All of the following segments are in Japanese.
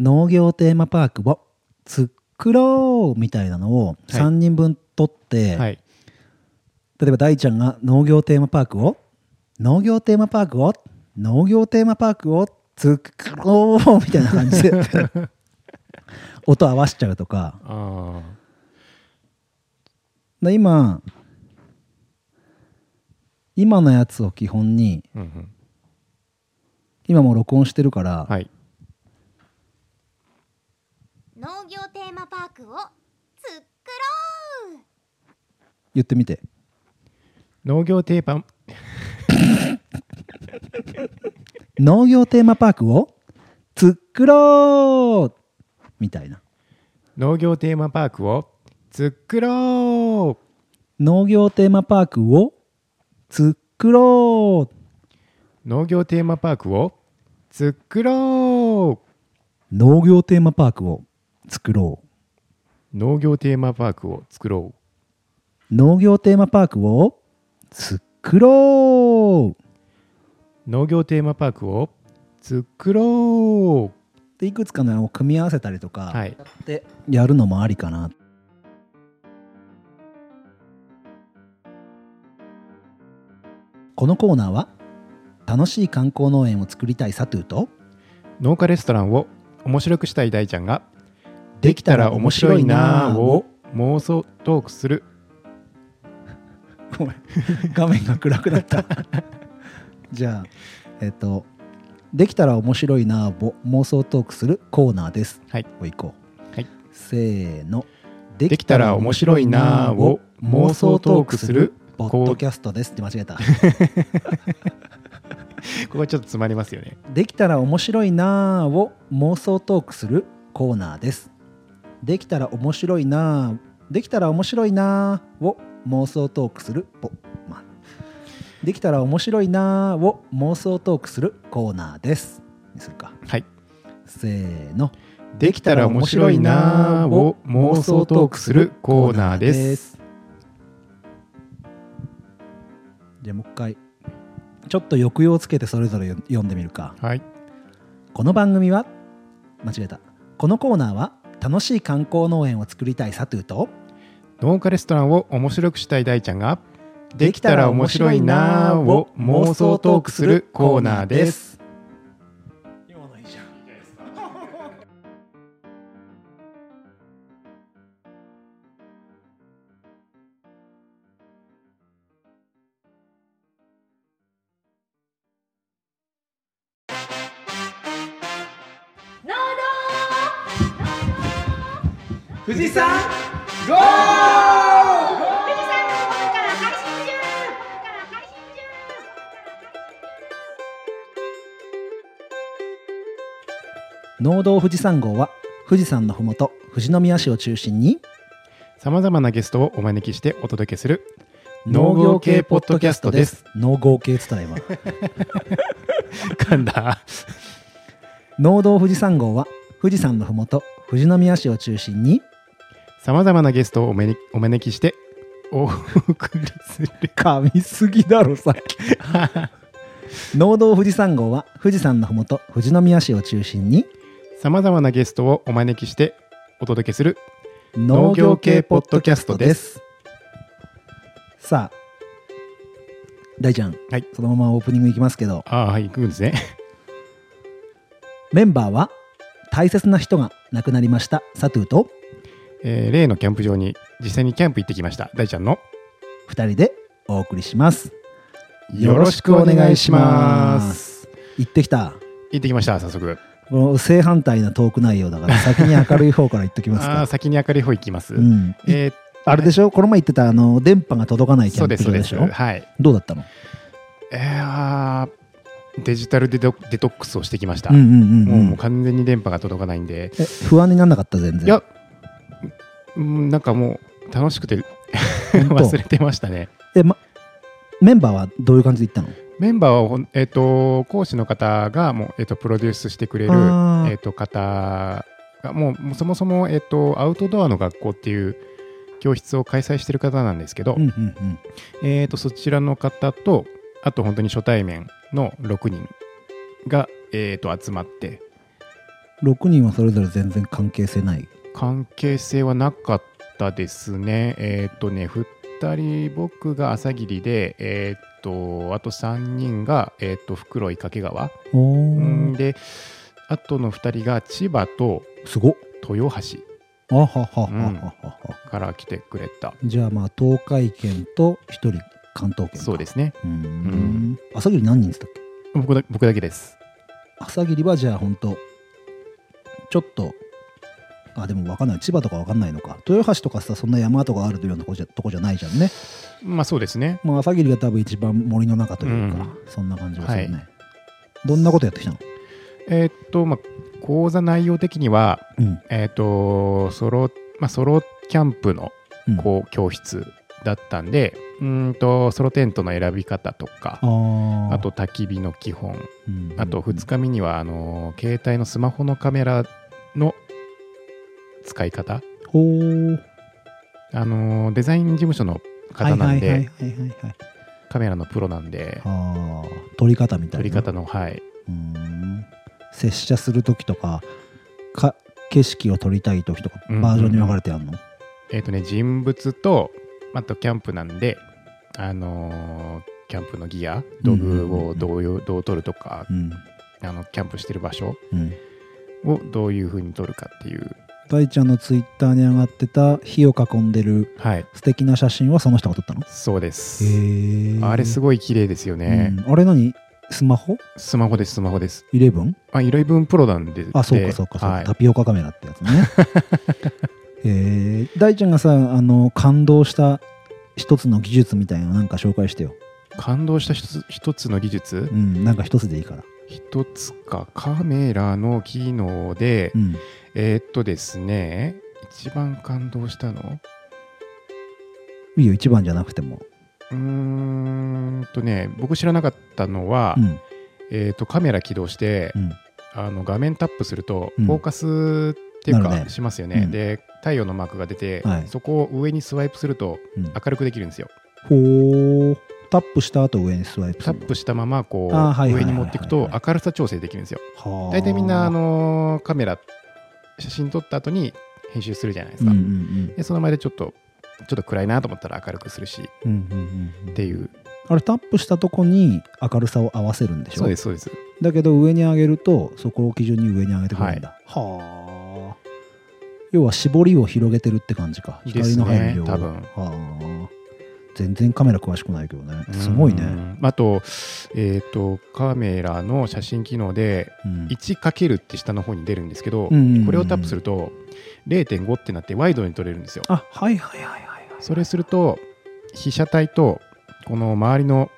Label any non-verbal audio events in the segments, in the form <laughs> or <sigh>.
農業テーマパークを作ろうみたいなのをはい。3人分取って、はい。例えば大ちゃんが農業テーマパークを農業テーマパークを農業テーマパークを作ろうみたいな感じで <laughs> 音合わしちゃうとか。あで今今のやつを基本にあうんうん。今もう録音してるから、はい農業テーマパークを作ろう言ってみて農業テーマ農業テーマパークを作ろう。みたいな農業テーマパークを作ろう。農業テーマパークを作ろう。農業テーマパークを作ろう。農業テーマパークを作ろ農業テーマパークを作ろう。農業テーマパークを作ろう。う農業テーマパークを作ろでいくつかのを組み合わせたりとか、うはい。でやるのもありかな。このコーナーは楽しい観光農園を作りたいサトゥーと農家レストランを面白くしたい大ちゃんができたら面白いな。ぁを妄想トークする。ごめん。画面が暗くなった。<laughs> じゃあえっ、とできたら面白いなぁを妄想トークするコーナーです。はい。おいこう。はい。せーの。できたら面白いなぁを妄想トークする。ポッドキャストです。って間違えた。<laughs> ここちょっと詰まりますよね。できたら面白いなぁを妄想トークするコーナーですできたら面白いなぁできたら面白いなぁを妄想トークするポ、まあできたら面白いなぁを妄想トークするコーナーです。にするか。はい。せーの。できたら面白いなぁを妄想トークするコーナーです。じゃあもう一回ちょっと抑揚をつけてそれぞれ読んでみるか。はい。この番組は間違えた。このコーナーは楽しい観光農園を作りたいサトゥーと？農家レストランを面白くしたい大ちゃんができたら面白いなぁを妄想トークするコーナーです農道富士山号は富士山のふもと富士宮市を中心にさまざまなゲストをお招きしてお届けする農業系ポッドキャストです。農業系っつったら今。噛んだ？農道富士山号は富士山のふもと富士宮市を中心にさまざまなゲストをお招きお招きしてお送りする。噛みすぎだろさっき。<laughs> 農道富士山号は富士山のふもと富士宮市を中心にさまざまなゲストをお招きしてお届けする農業系ポッドキャストです。さあ大ちゃん、はい。そのままオープニングいきますけど。ああはい行くんですね。<laughs> メンバーは大切な人が亡くなりましたサトゥーとえー例のキャンプ場に実際にキャンプ行ってきました大ちゃんの。2人でお送りします。よろしくお願いします。行ってきた。行ってきました早速この正反対なトーク内容だから先に明るい方から言っときますか。先に明るい方行きます、うん。えーあれでしょ？この前言ってたあの電波が届かないキャンプそうですそうで場ですしょ？はい。どうだったの？えーあーデジタルデトデトックスをしてきました、うんうんうんもううん。もう完全に電波が届かないんで。え不安にならなかった全然。いやうんなんかもう楽しくて <laughs> 忘れてましたね。え、ま、メンバーはどういう感じで行ったの？メンバーはえっと講師の方がもう、えっとプロデュースしてくれる、えっと方がもうそもそも、えっとアウトドアの学校っていう教室を開催してる方なんですけど、うんうんうん。えっとそちらの方とあと本当に初対面の6人が、えっと集まって。6人はそれぞれ全然関係性ない？関係性はなかったですね。えーっとね2人僕が朝霧でえーっとあと3人がえーっと袋井掛川。であとの2人が千葉とすごっ。豊橋。あははははうん。ははから来てくれた。じゃあまあ東海圏と1人関東圏か。そうですね。うーん。朝霧何人でしたっけ？僕だ僕だけです。朝霧はじゃあ本当ちょっとあでも分かんない。千葉とか分かんないのか。豊橋とかさそんな山とかあるようなとこじゃとこじゃないじゃんね。まあそうですね。まあ朝霧が多分一番森の中というか、うん。そんな感じがするね、はい。どんなことやってきたの？えーっとまあ講座内容的にはうん。えーっとソロまあソロキャンプのうん。こう教室だったんでうーんとソロテントの選び方とかあと焚き火の基本うん。あと2日目にはあの携帯のスマホのカメラの使い方？あのデザイン事務所のはい方なんでカメラのプロなんであー撮り方みたいな。撮り方のはい。うーん。接写する時とかか景色を撮りたい時とかうんうんうん。バージョンに分かれてやるの、えっ、とね人物とあとキャンプなんであのーキャンプのギア道具をどういうどう撮るとかうん。あのキャンプしてる場所うん。をどういう風に撮るかっていう大ちゃんのツイッターに上がってた火を囲んでるはい。素敵な写真はその人が撮ったの？そうです。あれすごごい綺麗ですよね、あれ何？スマホ？スマホですスマホです ?11? あイレブンプロなんであそうかそうかそうか、はい。タピオカカメラってやつね。<laughs> へえ大ちゃんがさあの感動した一つの技術みたいなのなんか紹介してよ。感動した一つ一つの技術？うんなんか一つでいいから。一つか。カメラの機能で、うんえーっとですね一番感動したの？いいよ一番じゃなくても。うーんとね僕知らなかったのは、うん。えーっとカメラ起動して、うん。あの画面タップするとうん。フォーカスっていうか、ね。しますよね、うん。で太陽のマークが出て、はい。そこを上にスワイプするとうん。明るくできるんですよ。ほー。タップした後上にスワイプタップしたままこう上に持っていくと明るさ調整できるんですよ。はあ大体みんなあのーカメラ写真撮った後に編集するじゃないですか、うんうんうん。でその前でちょっとちょっと暗いなと思ったら明るくするしうんうんうん。っていう。あれタップしたとこに明るさを合わせるんでしょ？そうですそうです。だけど上に上げるとそこを基準に上に上げてくるんだ、はあ。要は絞りを広げてるって感じか。光の入る量を。多分。はあ全然カメラ詳しくないけどね。すごいね。うんあとえっ、とカメラの写真機能でうん。1× って下の方に出るんですけど、うんこれをタップすると0.5ってなってワイドに撮れるんですよ。あはいはいはいはいはい。それすると被写体とこの周りの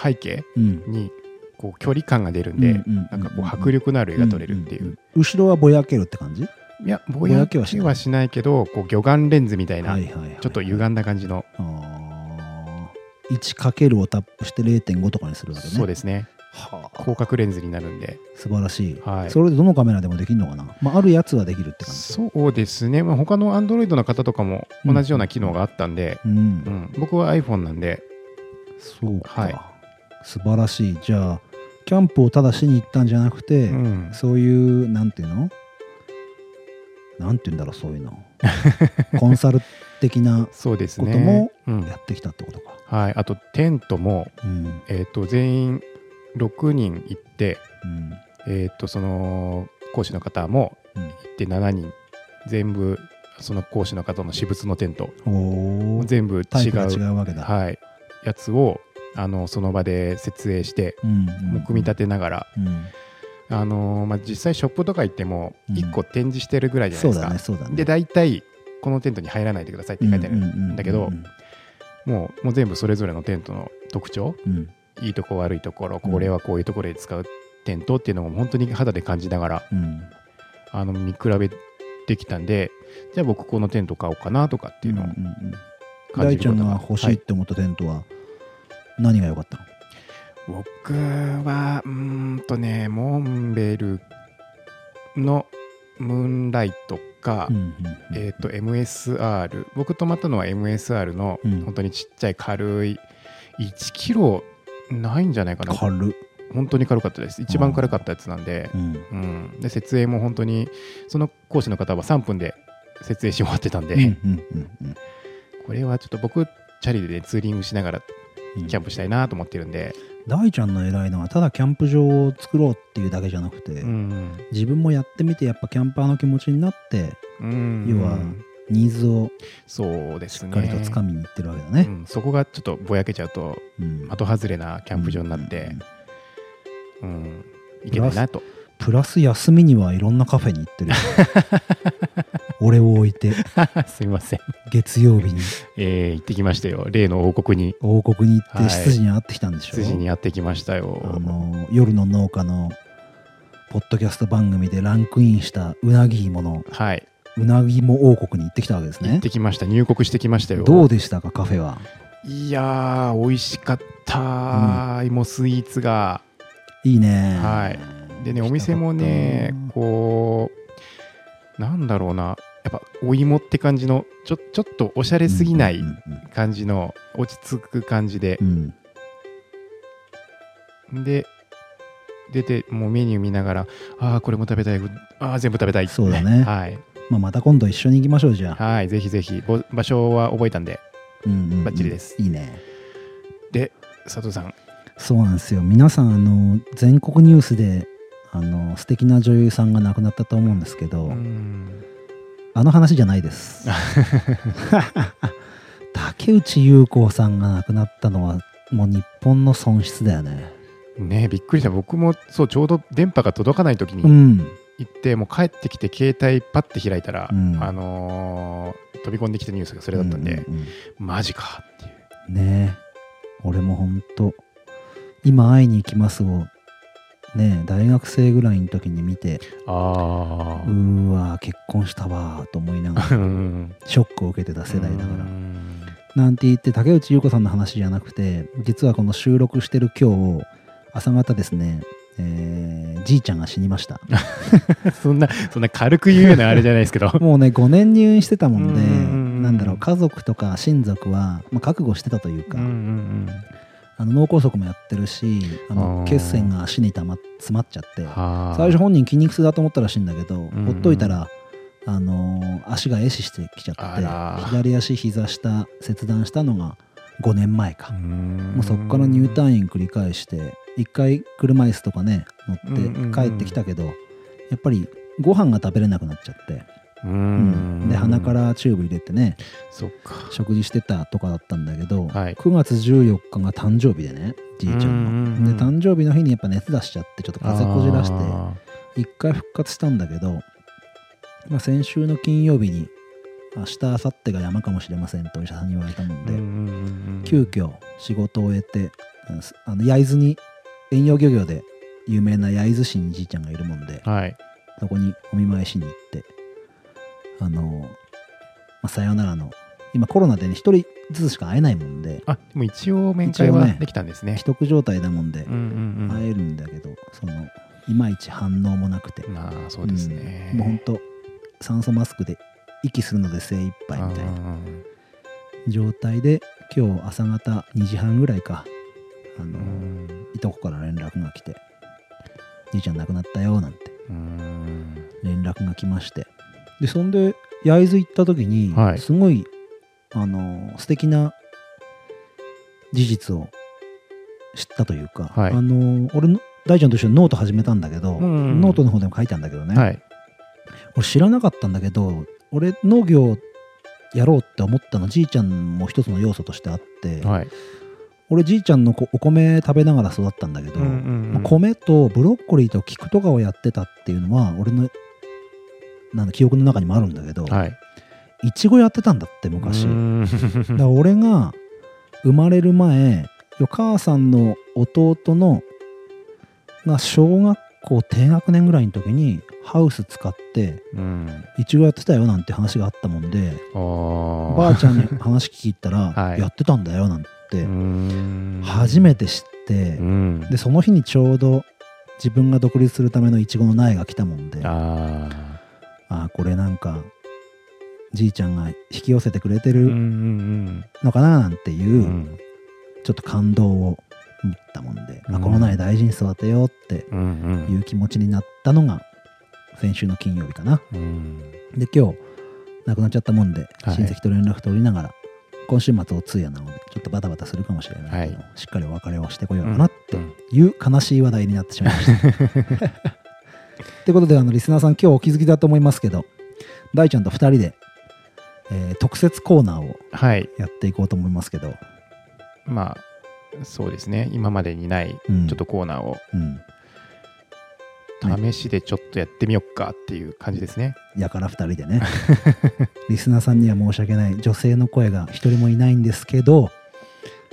背景うん。にこう距離感が出るんで、なんかこう迫力のある絵が撮れるっていう,、んんん。後ろはぼやけるって感じ？いやぼぼややけけはしないけどこう魚眼レンズみたいな、はいはいはいちょっと歪んだ感じの、1× をタップして0.5とかにするわけね。そうですね。はあ。広角レンズになるんで。素晴らしい、はい。それでどのカメラでもできるのかな、まあ、あるやつはできるって感じ。そうですね、まあ、他の Android の方とかも同じような機能があったんで、うん、うん。僕は iPhone なんで。そうか、はい。素晴らしい。じゃあキャンプをただしに行ったんじゃなくて、うん。そういうなんていうの？なんていうんだろうそういうの。コンサル的な <laughs> こともうん。やってきたってことか、はい、あとテントも、うん。えー、と全員6人行って、うん。えー、とその講師の方もうん。行って7人。全部その講師の方の私物のテント。全部違うタイプが違うわけだ、はい、やつをあのその場で設営してうんもう組み立てながら、うん。あのーまあ、実際ショップとか行ってもうん。1個展示してるぐらいじゃないですか、だねそうだね。で大体このテントに入らないでくださいって書いてある、だけどうんもうもう全部それぞれのテントの特徴。うん。いいとこ悪いところ。これはこういうところで使うテントっていうのを本当に肌で感じながらうん。あの見比べてきたんでじゃあ僕このテント買おうかなとかっていうのをんんうん。感じること大ちゃんが欲しいって思ったテントは何が良かったの、僕はうーんとねモンベルのムーンライトか、うんうんうんえっ、と MSR 僕泊まったのは MSR のうん。本当にちっちゃい軽い1キロないんじゃないかな。軽。っ本当に軽かったです。一番軽かったやつなんで,、うん。うん、で設営も本当にその講師の方は3分で設営し終わってたんで、うんうんうんうん。これはちょっと僕チャリで、ツーリングしながらうんキャンプしたいなと思ってるんで、大ちゃんの偉いのはただキャンプ場を作ろうっていうだけじゃなくて、うん。自分もやってみてやっぱキャンパーの気持ちになってうん。要はニーズをそうですね。しっかりとつかみにいってるわけだね。う。ん。そこがちょっとぼやけちゃうとうん。的外れなキャンプ場になってうん、うん。いけないなとプラス休みにはいろんなカフェに行ってる。よ <laughs> 俺を置いて。<laughs> すみません、月曜日に。えー行ってきましたよ。例の王国に。王国に行ってはい。執事に会ってきたんでしょ、筋にやってきましたよ。あの夜の農家のポッドキャスト番組でランクインしたうなぎ芋のはい、うなぎ芋王国に行ってきたわけですね。行ってきました。入国してきましたよ。どうでしたかカフェは？いやー美味しかった、芋スイーツが。いいねはいでねお店もねこうなんだろうな。やっぱお芋って感じのちょちょっとおしゃれすぎないうん感じの落ち着く感じで。う、ん。で出てもうメニュー見ながらああこれも食べたい。ああ全部食べたい。そうだね。はい、まあ、また今度一緒に行きましょうじゃあ、はい、ぜひぜひ。ぼ場所は覚えたんでうんうんうん。バッチリです。いいね。で佐藤さん。そうなんですよ。皆さんあの全国ニュースであの素敵な女優さんが亡くなったと思うんですけど、うんあの話じゃないです。<laughs> 竹内優子さんが亡くなったのはもう日本の損失だよね。ねびっくりした。僕もそうちょうど電波が届かない時にうん。行って、もう帰ってきて携帯パッて開いたら、うん。あのー飛び込んできたニュースがそれだったんで、うんうんうん。マジかっていう。ねえ。俺もほんと今会いに行きますをねえ大学生ぐらいの時に見てあうーわ結婚したわーと思いながあらショックを受けてた世代だから。なんて言って竹内優子さんの話じゃなくて実はこの収録してる今日朝方ですね、えーじいちゃんが死にました。<laughs> そんなそんな軽く言うようなあれじゃないですけど。<laughs> もうね5年入院してたもんでうんうんうんなんだろう家族とか親族は、まあ、覚悟してたというか、うんうんあの脳梗塞もやってるしあの血栓が足にたま詰まっちゃって。最初本人筋肉痛だと思ったらしいんだけど、んほっといたら、あのー足が壊死してきちゃあってら。左足膝下切断したのが5年前か、ももうそこから入退院繰り返して一回車椅子とかね乗って帰ってきたけど、やっぱりご飯が食べれなくなっちゃって、ううん。で鼻からチューブ入れてねそっか。食事してたとかだったんだけど、はい。9月14日が誕生日でねじいちゃんの。で誕生日の日にやっぱ熱出しちゃってちょっと風邪こじらしてあ一回復活したんだけど、まあ、先週の金曜日に明日明後日が山かもしれませんとお医者さんに言われたもんで、ーうん急遽仕事を終えてあの焼津に遠洋漁業で有名な焼津市にじいちゃんがいるもんではい。そこにお見舞いしに行ってあの、まあ、さよならの今コロナでね一人ずつしか会えないもんで。あでも一応面会はできたんですね。既得状態だもんで会えるんだけど、そのいまいち反応もなくて。まあそうですね、うん。もうほんと酸素マスクで息するので精一杯みたいな。うん状態で今日朝方2時半ぐらいかあの、うん。いとこから連絡が来て「じいちゃん亡くなったよ」なんて。うん。連絡が来ましてでそんで焼津行った時に、はい。すごいあの素敵な事実を知ったというか、はい。あの俺の大ちゃんと一緒にノート始めたんだけど、うんノートの方でも書いたんだけどね、はい。俺知らなかったんだけど俺農業やろうって思ったのじいちゃんも一つの要素としてあって、はい。俺じいちゃんのこお米食べながら育ったんだけど、うんうんうん。まあ米とブロッコリーと菊とかをやってたっていうのは俺のなんだ記憶の中にもあるんだけど、はい。いちごやってたんだって昔、うん。だから俺が生まれる前お母さんの弟のが小学校低学年ぐらいの時にハウス使ってうん。いちごやってたよなんて話があったもんであー。ばあちゃんに話聞いたら、<laughs> はい。やってたんだよなんてうん。初めて知って、うん。でその日にちょうど自分が独立するためのいちごの苗が来たもんであこれなんかじいちゃんが引き寄せてくれてるんのかななんていうう、ん。ちょっと感動を思ったもんで、うん。あこの苗大事に育てようってうんいう気持ちになったのが先週の金曜日かな。うん。うんで今日亡くなっちゃったもんで、はい。親戚と連絡取りながら今週末お通夜なのでちょっとバタバタするかもしれないけど、しっかりお別れをしてこようかなってうん。いう悲しい話題になってしまいました。<laughs> ってことであのリスナーさん今日お気づきだと思いますけど大ちゃんと2人で、えー特設コーナーをはい。やっていこうと思いますけど、まあそうですね。今までにないうん。ちょっとコーナーを。うん、試しでちょっとやってみよっかっていう感じですね。やから2人でね。<laughs> リスナーさんには申し訳ない女性の声が1人もいないんですけど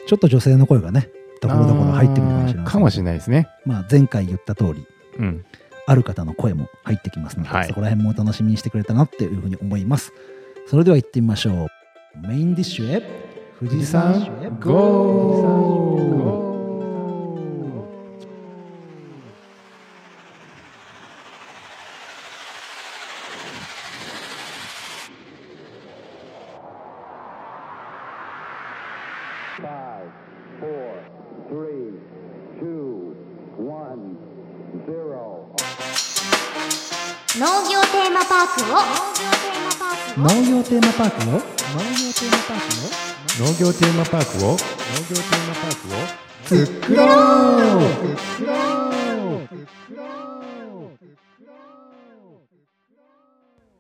ちょっと女性の声がねところどころ入ってくるかもしれませんあーかもしれないですね。まあ、前回言った通りうん。ある方の声も入ってきますので、はい。そこら辺もお楽しみにしてくれたなっていうふうに思います。それでは行ってみましょう。メインディッシュへ。富士山へゴー。農パークを？農業テーマパークを作ろう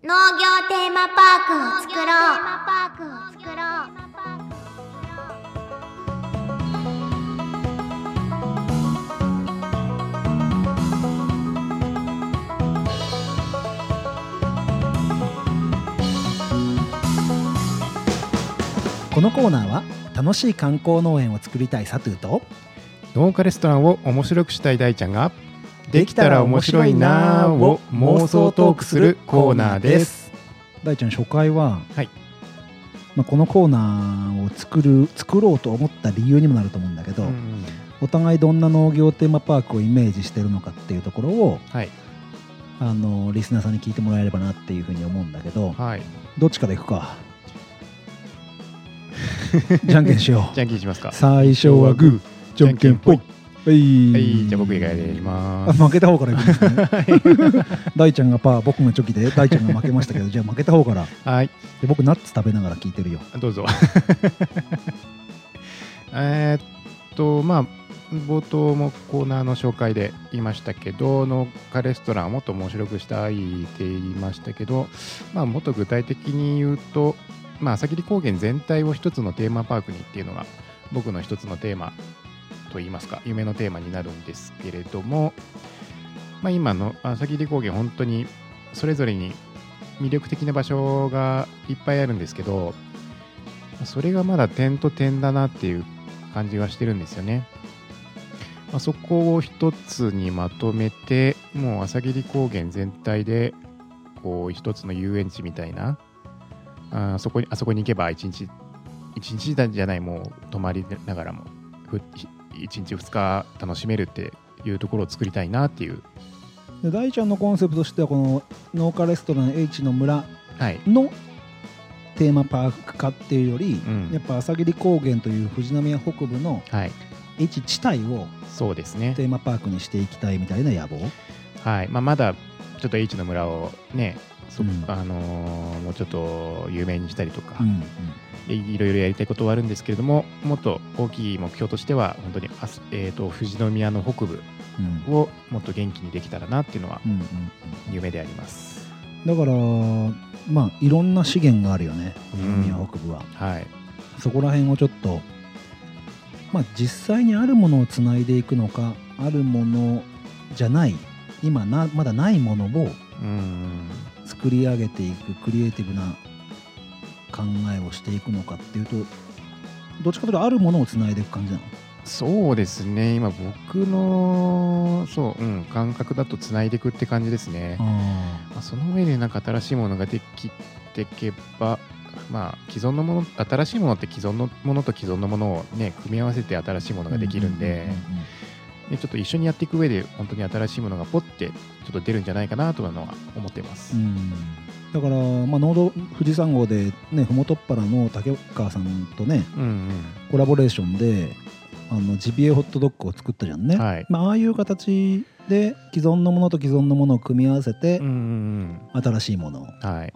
農業テーマパークを作ろうパークを作ろうこのコーナーは楽しい観光農園を作りたいサトゥーと農家レストランを面白くしたい大ちゃんができたら面白いなーを妄想トークするコーナーです。大ちゃん初回は、はい。まあ、このコーナーを作る作ろうと思った理由にもなると思うんだけど、うんお互いどんな農業テーマパークをイメージしてるのかっていうところをはい。あのリスナーさんに聞いてもらえればなっていうふうに思うんだけどはい。どっちからいくか？<laughs> じゃんけんしよう。じゃんけんしますか。最初はグーじゃんけんぽい。はい、はい、じゃあ僕以外でやります。あ負けた方からいくんですね。<laughs> 大ちゃんがパー僕がチョキで大ちゃんが負けましたけどじゃあ負けた方から。はい、で僕ナッツ食べながら聞いてるよ。どうぞ。<laughs> えーっと、まあ、冒頭もコーナーの紹介で言いましたけど、農家レストランをもっと面白くしたいって言いましたけど、まあ、もっと具体的に言うと、まあ、朝霧高原全体を一つのテーマパークにっていうのが僕の一つのテーマといいますか夢のテーマになるんですけれども、まあ、今の朝霧高原本当にそれぞれに魅力的な場所がいっぱいあるんですけどそれがまだ点と点だなっていう感じがしてるんですよね。まあ、そこを一つにまとめてもう朝霧高原全体でこう一つの遊園地みたいなあそこにあそこに行けば一日一日じゃないもう泊まりながらもふ一日二日楽しめるっていうところを作りたいなっていう。で大ちゃんのコンセプトとしてはこの農家レストラン H の村はい。のテーマパーク化っていうより、うん。やっぱ朝霧高原という富士宮北部のはい。H 地帯をそうですね。テーマパークにしていきたいみたいな野望？はい。まあ、まだちょっと H の村をねそ、うん。あのーもうちょっと有名にしたりとか、うんいいろいろやりたいことはあるんですけれどももっと大きい目標としては本当にあす、えー、と富士宮の北部うん。をもっと元気にできたらなっていうのはうんうん夢であります。だからまあいろんな資源があるよね富士宮北部は、はい、そこら辺をちょっとまあ実際にあるものをつないでいくのかあるものじゃない今なまだないものをうん作り上げていくクリエイティブな考えをしていくのかっていうとどっちかというとあるものをつないでいく感じなの？そうですね。今僕のそう、うん、感覚だとつないでいくって感じですね。あまあ、その上でなんか新しいものができていけば、まあ、既存のもの新しいものって既存のものと既存のものを、ね、組み合わせて新しいものができるんで、でちょっと一緒にやっていく上で本当に新しいものがポッてちょっと出るんじゃないかなというのは思っています。うん。うんだから、まあ、農道富士山号でねふもとっぱらの竹川さんとねうんうん。コラボレーションであのジビエホットドッグを作ったじゃんね、はい。まあ、ああいう形で既存のものと既存のものを組み合わせてうんうん新しいものを。うんはい。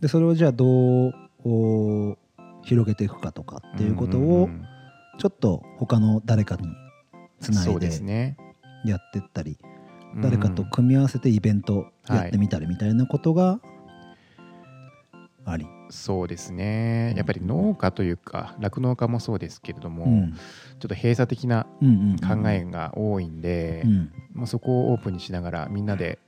でそれをじゃあどうお広げていくかとかっていうことをんん。ちょっと他の誰かにつないそうでですね。やってったり誰かと組み合わせてイベントやってみたりみたいなことがあり、そうですね。やっぱり農家というか酪農家もそうですけれども、うん。ちょっと閉鎖的な考えが多いんで、うんまあ、そこをオープンにしながらみんなで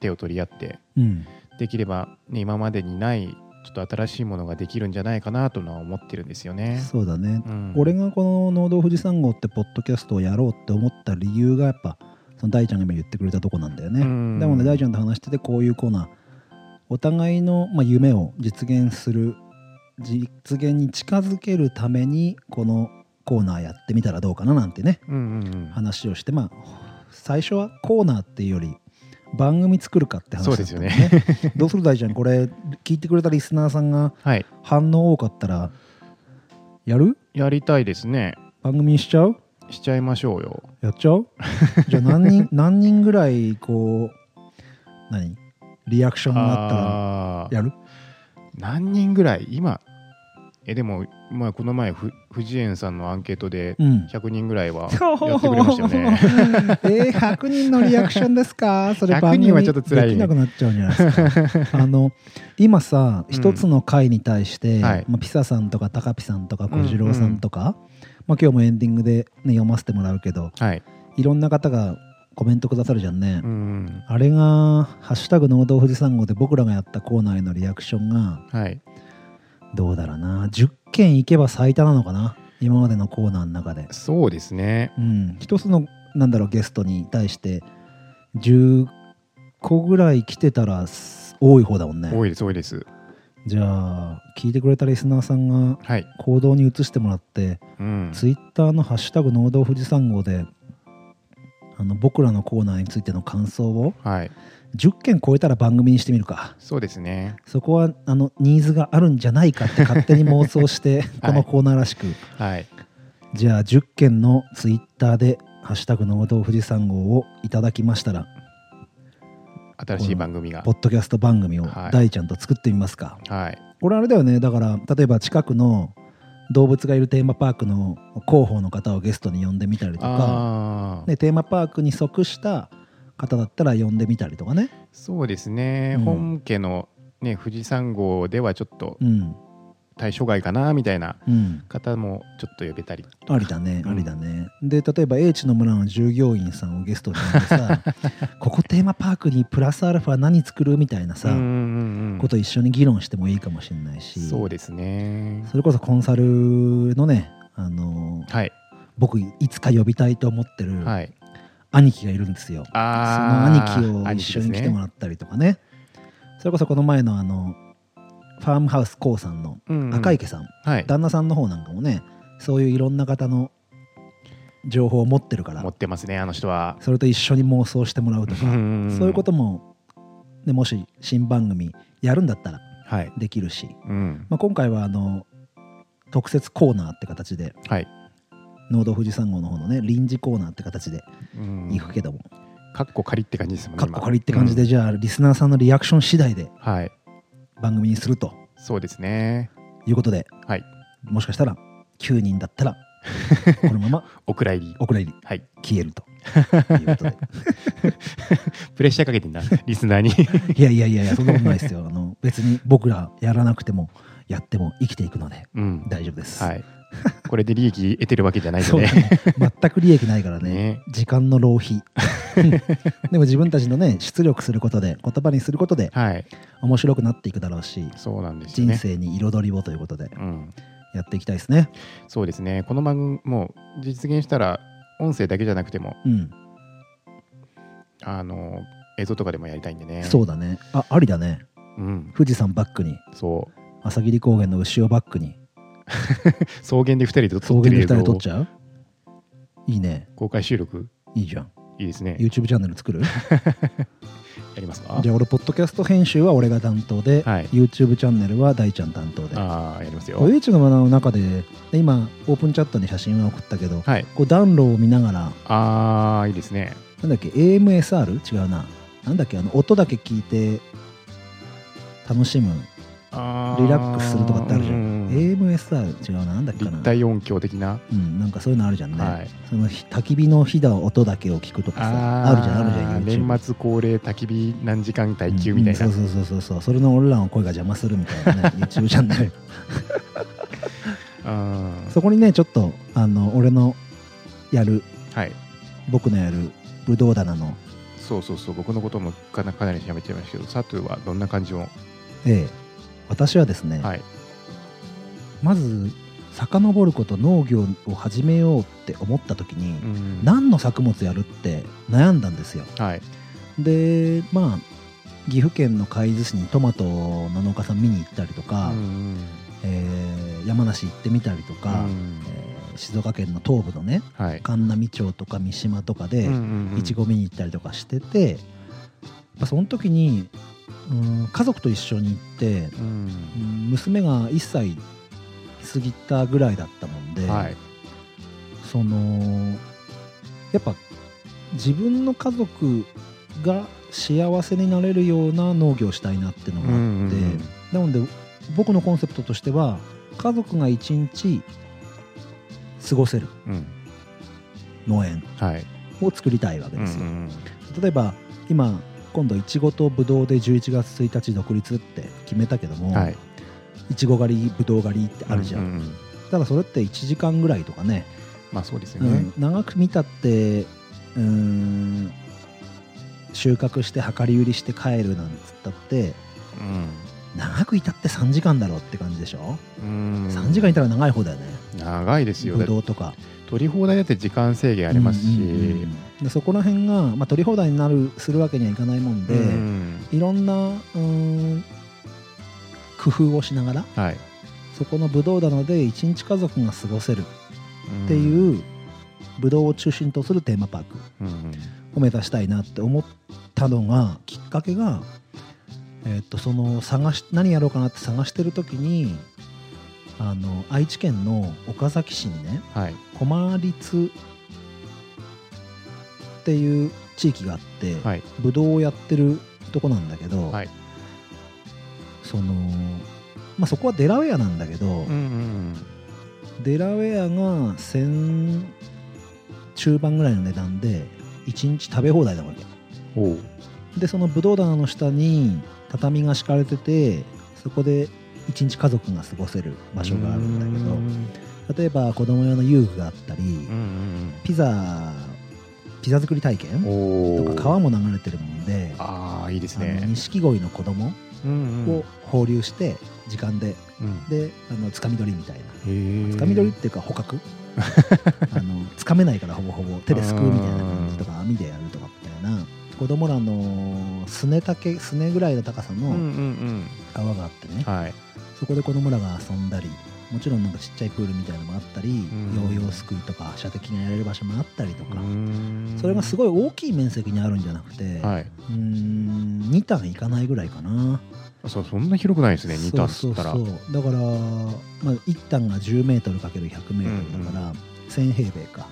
手を取り合ってうん。できれば、ね、今までにないちょっと新しいものができるんじゃないかなとは思ってるんですよね。そうだね、うん。俺がこの「農道富士山号」ってポッドキャストをやろうって思った理由がやっぱその大ちゃんが今言ってくれたとこなんだよね、うん。でもね大ちゃんと話しててこういうコーナーお互いの、まあ、夢を実現する実現に近づけるためにこのコーナーやってみたらどうかななんてね。うんうんうん。話をしてまあ最初はコーナーっていうより番組作るかって話だったんだそうね。どうする大ちゃんこれ聞いてくれたリスナーさんがはい。反応多かったらやる？やりたいですね。番組にしちゃう？しちゃいましょうよ。やっちゃう？<laughs> じゃあ何人何人ぐらいこう何？リアクションがあったらやる？何人ぐらい？今えでも、まあ、この前ふ藤園さんのアンケートでうん。100人ぐらいはやってくれましたよね。<laughs> えー、100人のリアクションですか？それ100番組人はちょっと辛いできなくなっちゃうんじゃないですか。<laughs> あの今さうん一つの回に対して、はい。まあ、ピサさんとか高ピさんとか小次郎さんとか、まあ、今日もエンディングで、ね、読ませてもらうけどはい、いろんな方がコメントくださるじゃんね、うんあれが「ハッシュタグ農道富士山号」で僕らがやったコーナーへのリアクションがはい、どうだろうな。10件いけば最多なのかな。今までのコーナーの中で。そうですね。うん。一つのなんだろうゲストに対して10個ぐらい来てたらす多い方だもんね。多いです、多いです。じゃあ聞いてくれたリスナーさんがはい、行動に移してもらって、うん、ツイッターの「ハッシュタグ農道富士山号で」あの僕らのコーナーについての感想をはい、10件超えたら番組にしてみるか。そうですね。そこはあのニーズがあるんじゃないかって勝手に妄想して <laughs> このコーナーらしく、はい、じゃあ10件のツイッターで「ハッシュタグ農道富士山号」をいただきましたら新しい番組が。ポ。ッドキャスト番組をはい。大ちゃんと作ってみますか、はい、これあれだよね。だから例えば近くの動物がいるテーマパークの広報の方をゲストに呼んでみたりとか、ああ、ね、テーマパークに即した方だったら呼んでみたりとかね。そうですね。うん。本家のね、富士山号ではちょっとうん。対象外かなみたいなうん。方もちょっと呼べたり。ありだねうん。ありだね、で例えば英知の村の従業員さんをゲストに呼んでさ <laughs> ここテーマパークにプラスアルファ何作るみたいなさ、うんうんうんこと一緒に議論してもいいかもしれないし。そうですね。それこそコンサルのねあのはい、僕いつか呼びたいと思ってるはい。兄貴がいるんですよ、そのあ兄あ、貴を一緒に来てもらっったりとかね。それこそこの前のあのファームハウス k さんの赤池さん、はい、旦那さんの方なんかもねそういういろんな方の情報を持ってるから持ってますね、あの人は。それと一緒に妄想してもらうとか、そういうことも、ね、もし新番組やるんだったらはい、できるし、うん、まあ、今回はあの特設コーナーって形ではい、農道富士山号の方のね臨時コーナーって形でうん。行くけども、かっこ仮って感じですもんね。かっこ仮って感じで、今じゃあリスナーさんのリアクション次第でうんはい、番組にすると。そうですね。いうことではい、もしかしたら9人だったら <laughs> このままお蔵入り。お蔵入り。はい、消えると。いうことで。<laughs> プレッシャーかけてんだ、リスナーに。<laughs> いやいやいやいやそんなことないですよ。あの別に僕らやらなくてもやっても生きていくのでうん、大丈夫です、はい。これで利益得てるわけじゃないのでそうだ。ね。全く利益ないからね。ね。時間の浪費。<laughs> でも自分たちのね出力することで言葉にすることではい、面白くなっていくだろうしそうなんですよね。人生に彩りをということでうん、やっていきたいですね。そうですね。この番組もう実現したら音声だけじゃなくてもうん。あの映像とかでもやりたいんでね。そうだね。あありだね。うん、富士山バックに。そう。朝霧高原の牛をバックに <laughs> 草原で2人で撮草原で2ってる映像撮っちゃう？いいね。公開収録？いいじゃん。いいですね。YouTube チャンネル作る？<laughs> やりますか？じゃあ俺ポッドキャスト編集は俺が担当で、はい。YouTube チャンネルは大ちゃん担当で。ああやりますよ。YouTube の中で今オープンチャットに写真は送ったけど、はい。こう暖炉を見ながらああいいですね。なんだっけ？AMSR? 違うな。なんだっけ？あの音だけ聞いて楽しむリラックスするとかってあるじゃん AMSR 違うななんだっけかな。立体音響的な？うん、なんかそういうのあるじゃんね、はい。そのひ焚き火の火の音だけを聞くとかさあるじゃんあるじゃん YouTube 年末恒例焚き火何時間耐久みたいな、うんそうそうそうそう。そうそれの俺らの声が邪魔するみたいなね <laughs> YouTube チャンネル。うん。そこにねちょっとあの俺のやるはい。僕のやるブドウ棚のそうそうそう。僕のこともかなかなり調べちゃいましたけどサトゥはどんな感じをええ。私はですね、はいまず遡ること農業を始めようって思った時に、うん。何の作物やるって悩んだんですよ。はい。でまあ岐阜県の海津市にトマトの農家さん見に行ったりとか、うんえー山梨行ってみたりとか、うん。えー静岡県の東部のねはい。神南町とか三島とかでうんうんうん。いちご見に行ったりとかしてて、やっぱその時にうん家族と一緒に行って、うん。うん娘が1歳過ぎたぐらいだったもんで、はい。そのやっぱ自分の家族が幸せになれるような農業をしたいなってのがあって、うんうんうん。なので僕のコンセプトとしては家族が一日過ごせるうん。農園はい。を作りたいわけですよ、ん例えば今今度いちごとぶどうで11月1日独立って決めたけども、はいいちご狩りぶどう狩りってあるじゃん、うううただそれって1時間ぐらいとかね。まあそうですよね。うん、長く見たってうーん収穫して量り売りして帰るなんつったって長くいたって3時間だろうって感じでしょ、うん。3時間いたら長い方だよね。長いですよ。ぶどうとか。取り放題だって時間制限ありますし、うんうんうんでそこら辺が、まあ、取り放題になるするわけにはいかないもんで、うんいろんなうーん工夫をしながらはい。そこのぶどう棚で一日家族が過ごせるってうん。いうぶどうを中心とするテーマパークを目指したいなって思ったのがきっかけが、えーっとその探し何やろうかなって探してる時にあの愛知県の岡崎市にねはい。駒立っていう地域があって、はい。ぶどうをやってるとこなんだけど、はいその、まあ、そこはデラウェアなんだけど、うんうんデラウェアが1000中盤ぐらいの値段で1日食べ放題なわけ。でそのブドウ棚の下に畳が敷かれててそこで1日家族が過ごせる場所があるんだけど例えば子供用の遊具があったり、うんうんピザピザ作り体験とか川も流れてるもんでああいいですね。錦鯉の子供を放流して時間で。うん。であのつかみ取りみたいな。つかみ取りっていうか捕獲？<laughs> あのつかめないからほぼほぼ。手ですくうみたいな感じとか網でやるとかみたいな。子供らのすね丈すねぐらいの高さのうんうんうん。川があってね、はい。そこで子供らが遊んだりもちろんなんかちっちゃいプールみたいなのもあったり、ん。ヨーヨーすくいとか射的がやれる場所もあったりとか、うん。それがすごい大きい面積にあるんじゃなくて、はい。うーん2単いかないぐらいかな。そうそんな広くないですね2ターンっつったら。そうだから、まあ、1単が 10m×100m だから、1000平米か。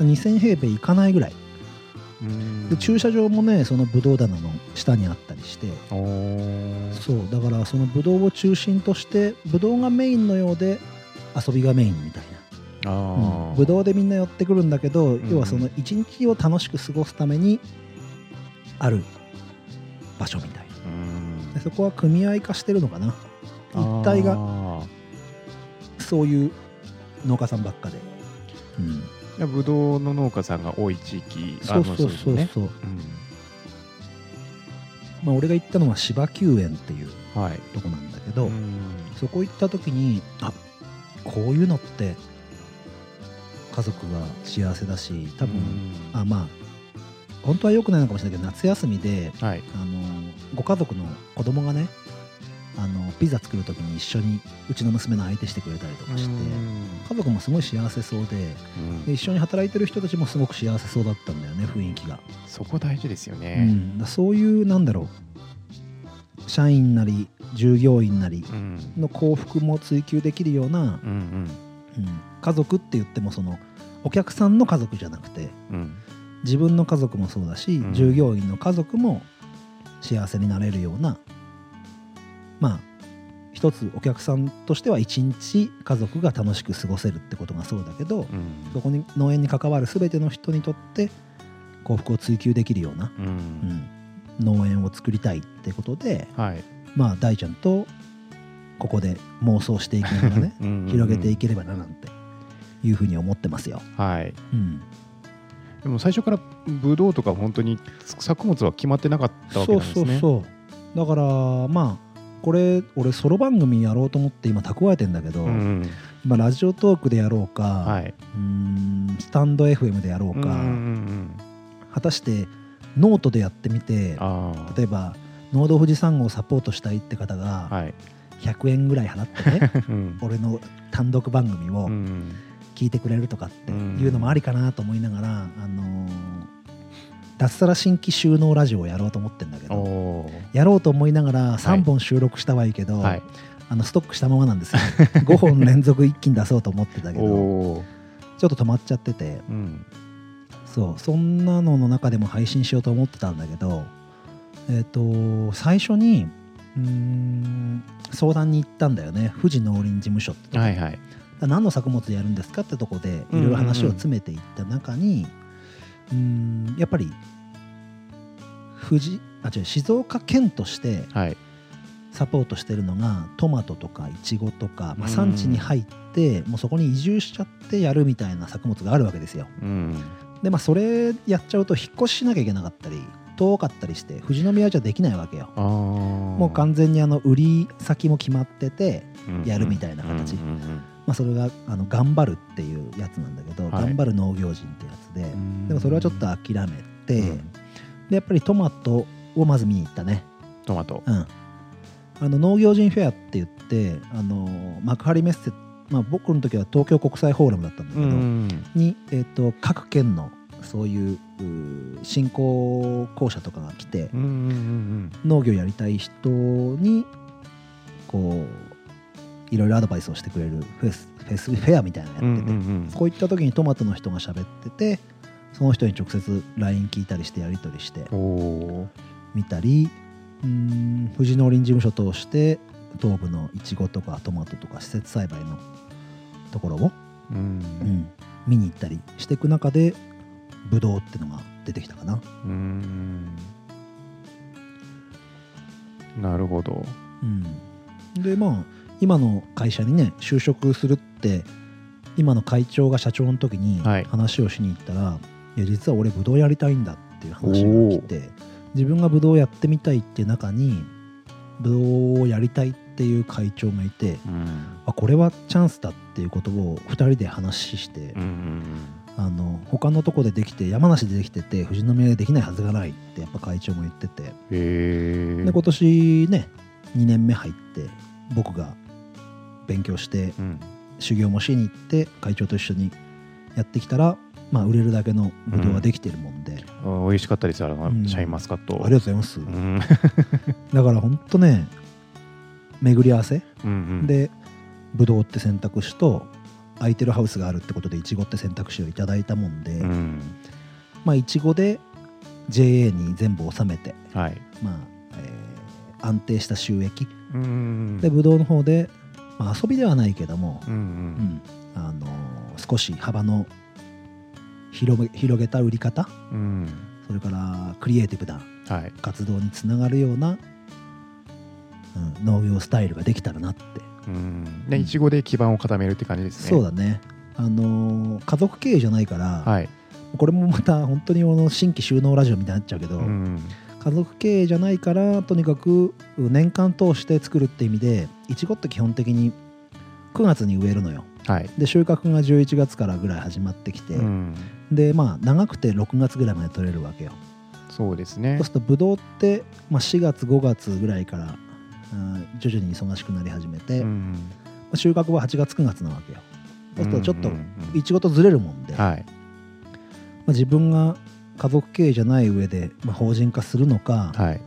2000平米いかないぐらい。うんで駐車場もねそのブドウ棚の下にあったりして。そうだからそのブドウを中心としてブドウがメインのようで遊びがメインみたいな、あうん。ーブドウでみんな寄ってくるんだけど、ん。要はその一日を楽しく過ごすためにある場所みたいな。うん。でそこは組合化してるのかな。一体があそういう農家さんばっかで、うん、ーぶどうの農家さんが多い地域そうそうそうそう、ね。まあ俺が行ったのは芝球園っていうとこなんだけど、うん。そこ行った時にあこういうのって家族が幸せだし多分、うん。あまあ本当は良くないのかもしれないけど夏休みではい。あのご家族の子供がねあのピザ作る時に一緒にうちの娘の相手してくれたりとかして家族もすごい幸せそうでうん。で一緒に働いてる人たちもすごく幸せそうだったんだよね雰囲気が、そこ大事ですようね。ん、だそういうなんだろう。社員なり従業員なりうん。の幸福も追求できるような、うんうん。家族って言ってもそのお客さんの家族じゃなくてうんうん。自分の家族もそうだし、うん。従業員の家族も幸せになれるようなまあ一つお客さんとしては一日家族が楽しく過ごせるってことがそうだけど、うんそこに農園に関わる全ての人にとって幸福を追求できるような、ううんん農園を作りたいってことではいまあ大ちゃんとここで妄想していきながらね <laughs> うんうんうん広げていければななんていうふうに思ってますよ。はい。うん、でも最初からブドウとか本当に作物は決まってなかったわけですね。そうそうだからまあこれ俺ソロ番組やろうと思って今蓄えてんだけど、うん今ラジオトークでやろうか、はい。うーんスタンド FM でやろうか、うんうんうん果たしてノートでやってみて。例えば農道富士山号をサポートしたいって方がはい。100円ぐらい払ってね <laughs> うん俺の単独番組をうん聞いてくれるとかっていうのもありかなと思いながら、あのー脱サラ新規収納ラジオをやろうと思ってんだけどやろうと思いながら3本収録したはいいけど、はい。あのストックしたままなんですよ <laughs> 5本連続一気に出そうと思ってたけど。ちょっと止まっちゃっててうん。そうそんなのの中でも配信しようと思ってたんだけどえっ、と最初にうーん相談に行ったんだよね富士農林事務所ってはいはい。何の作物やるんですかってとこでいろいろ話を詰めていった中にうーんやっぱり富士あ違う静岡県としてはい。サポートしてるのがトマトとかイチゴとか、まあ、うん産地に入ってもうそこに移住しちゃってやるみたいな作物があるわけですよ。うん。でまあそれやっちゃうと引っ越ししなきゃいけなかったり遠かったりして富士宮じゃできないわけよ。もう完全にあの売り先も決まってて、やるみたいな形まあ、それがあの頑張るっていうやつなんだけど、はい頑張る農業人ってやつで、でもそれはちょっと諦めて、うんでやっぱりトマトをまず見に行ったね。トマト。うん、あの農業人フェアって言ってあの幕張メッセ、まあ、僕の時は東京国際フォーラムだったんだけど、ん。に、えー、と各県のそういう振興公社とかが来て、うんうんうん農業やりたい人にこういろいろアドバイスをしてくれるフェスフェスフェアみたいなのやってて、うん。うんうんこういった時にトマトの人が喋っててその人に直接 LINE 聞いたりしてやり取りしてうん。おお。みたりうーん富士農林事務所通して東部のイチゴとかトマトとか施設栽培のところを、う。うんん見に行ったりしていく中でブドウってのが出てきたかな。うん。なるほど。うん、でまあ今の会社にね就職するって今の会長が社長の時にはい話をしに行ったら、い、や実は俺ブドウやりたいんだっていう話が来て自分がブドウやってみたいっていう中にブドウをやりたいっていう会長がいてうん。あこれはチャンスだっていうことを2人で話して、うんうんあの他のとこでできて山梨でできてて富士宮でできないはずがないってやっぱ会長も言ってて。で今年ね2年目入って僕が勉強してうん。修行もしに行って会長と一緒にやってきたら、まあ、売れるだけのブドウができてるもんで、あ美味しかったですよ、あのうんシャインマスカット。ありがとうございます、うん。<laughs> だからほんとね巡り合わせうんうん。でブドウって選択肢と空いてるハウスがあるってことでイチゴって選択肢をいただいたもんで、うん。まあイチゴで JA に全部収めてはい。まあ、えー安定した収益うん。でブドウの方で、まあ、遊びではないけども、うんう。うんんあのー少し幅の広げ広げた売り方？うん。それからクリエイティブなはい。活動につながるような、うん、農業スタイルができたらなって、うん。で、いちごで基盤を固めるって感じですね。そうだね、あのー家族経営じゃないから、はい。これもまた本当にあの新規収納ラジオみたいになっちゃうけど、うん。家族経営じゃないからとにかく年間通して作るって意味でいちごって基本的に9月に植えるのよはい。で収穫が11月からぐらい始まってきて、うん。でまあ長くて6月ぐらいまで取れるわけよ。そうですね。そうす。るとブドウって、まあ、4月5月ぐらいからうん徐々に忙しくなり始めて、まうん。あ収穫は8月9月なわけよ。そうするとちょっといちごとずれるもんで、まあ、はい自分が家族経営じゃない上で、まあ、法人化するのか、はい。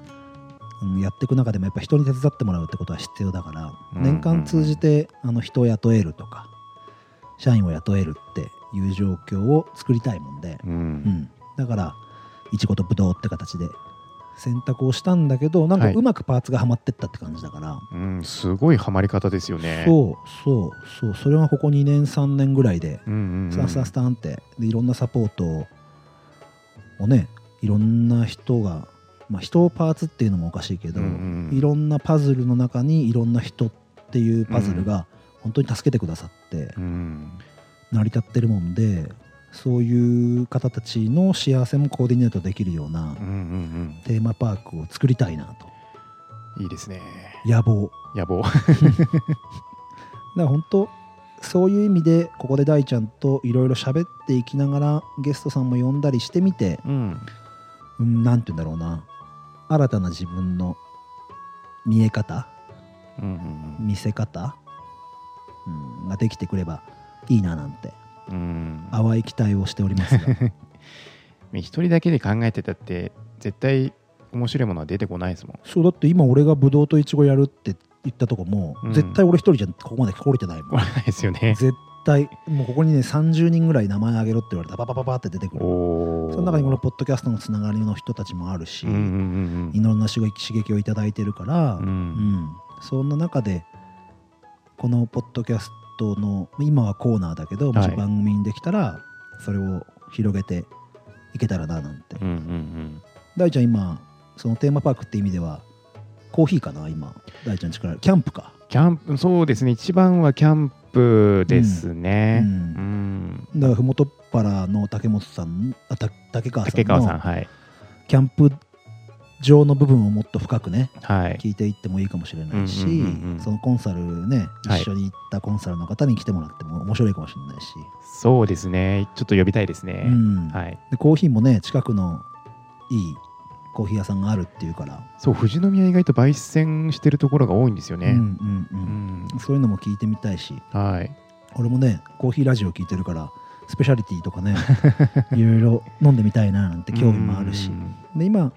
うんやっていく中でもやっぱ人に手伝ってもらうってことは必要だから、うん。年間通じてあの人を雇えるとか社員を雇えるっていう状況を作りたいもんで、ううん。ん、だからいちごとぶどうって形で選択をしたんだけどなんかはい。うまくパーツがはまってったって感じだから、うんすごいハマり方ですよね。そうそうそう。それがここ2年3年ぐらいでうんうんうん。スタンスタンスタンってでいろんなサポートをねいろんな人が、まあ、人をパーツっていうのもおかしいけど、うんうんいろんなパズルの中にいろんな人っていうパズルが本当に助けてくださってうん成り立ってるもんでそういう方たちの幸せもコーディネートできるようなうんうんテーマパークを作りたいなと。うんいいですね。野望。野望。だから本当そういう意味でここで大ちゃんといろいろ喋っていきながらゲストさんも呼んだりしてみてうん。うん、なんて言うんだろうな。新たな自分の見え方うんうん。見せ方、うん、ができてくればいいななんて。うん。淡い期待をしておりますが。<laughs> 一人だけで考えてたって絶対面白いものは出てこないですもん。そうだって今俺がブドウとイチゴやるって言ったとこも、うん。絶対俺一人じゃここまで来れてないもん。これないですよね。絶対もうここにね30人ぐらい名前あげろって言われたらパパパパって出てくる。その中にこのポッドキャストのつながりの人たちもあるし、うんうんいろんな刺激刺激をいただいてるから、うん。ううん。ん、そんな中でこのポッドキャストの今はコーナーだけどもしはい番組にできたらそれを広げていけたらななんて、うんうん大ちゃん今そのテーマパークって意味ではコーヒーかな今？大ちゃん力キャンプか、キャンプそうですね。一番はキャンプですうねん。うん。だからふもとっぱらの竹本さんあた竹川さ竹川さんんのはい。キャンプ場の部分をもっと深くねはい。聞いていってもいいかもしれないし、そのコンサルねはい。一緒に行ったコンサルの方に来てもらっても面白いかもしれないし、そうですね。ちょっと呼びたいですね。うん。はい。でコーヒーもね近くのいいコーヒー屋さんがあるっていうから、そう富士宮意外と焙煎してるところが多いんですよね。うんうんううん。んそういうのも聞いてみたいし。はい。俺もねコーヒーラジオ聞いてるからスペシャリティとかね <laughs> いろいろ飲んでみたいななんて興味もあるし。うん。で今、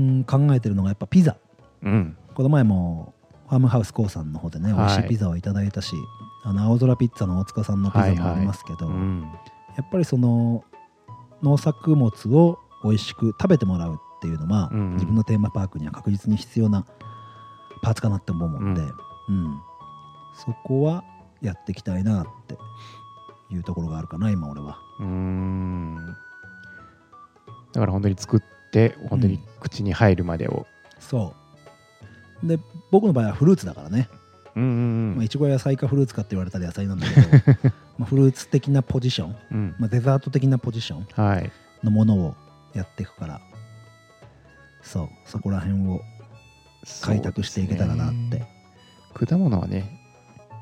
うん、考えてるのがやっぱピザ。うん。この前もファームハウスコーさんの方でね、はい。美味しいピザをいただいたしあの青空ピッツァの大塚さんのピザもありますけど、うん。やっぱりその農作物を美味しく食べてもらうっていうのは、うんうん。自分のテーマパークには確実に必要なパーツかなって思うもん。で、ううん。そこはやっていきたいなっていうところがあるかな今俺は。うーん。だから本当に作って本当に口に入るまでを。そう。で僕の場合はフルーツだからね。うんうんまあいちご野菜かフルーツかって言われたら野菜なんだけど <laughs> まあフルーツ的なポジション、うん。まあ、デザート的なポジションはい。のものをやっていくからそうそこら辺を開拓していけたらなって。ね。果物はね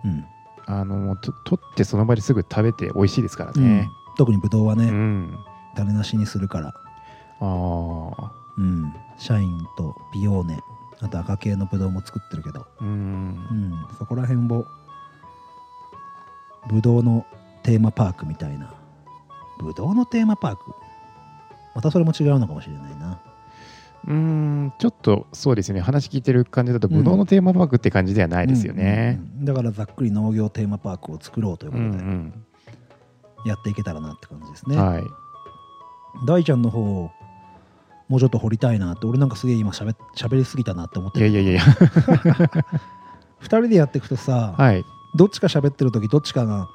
うん。あのと取ってその場ですぐ食べて美味しいですからうん。ね特にブドウはね、うん。種なしにするから、ああうん、シャインとピオーネあと赤系のブドウも作ってるけど、うん。うん、そこら辺をブドウのテーマパークみたいな。ブドウのテーマパーク？またそれも違うのかもしれないな。うーん。ちょっとそうですね。話聞いてる感じだとブドウのテーマパークって感じではないですよね。うん。うんうんだからざっくり農業テーマパークを作ろうといううんことでやっていけたらなって感じですね、うんはい。大ちゃんの方をもうちょっと掘りたいなって俺なんかすげえ今しゃべ喋りすぎたなって思ってる。いやいやいや。いや2人でやっていくとさ、はい。どっちか喋ってる時どっちかが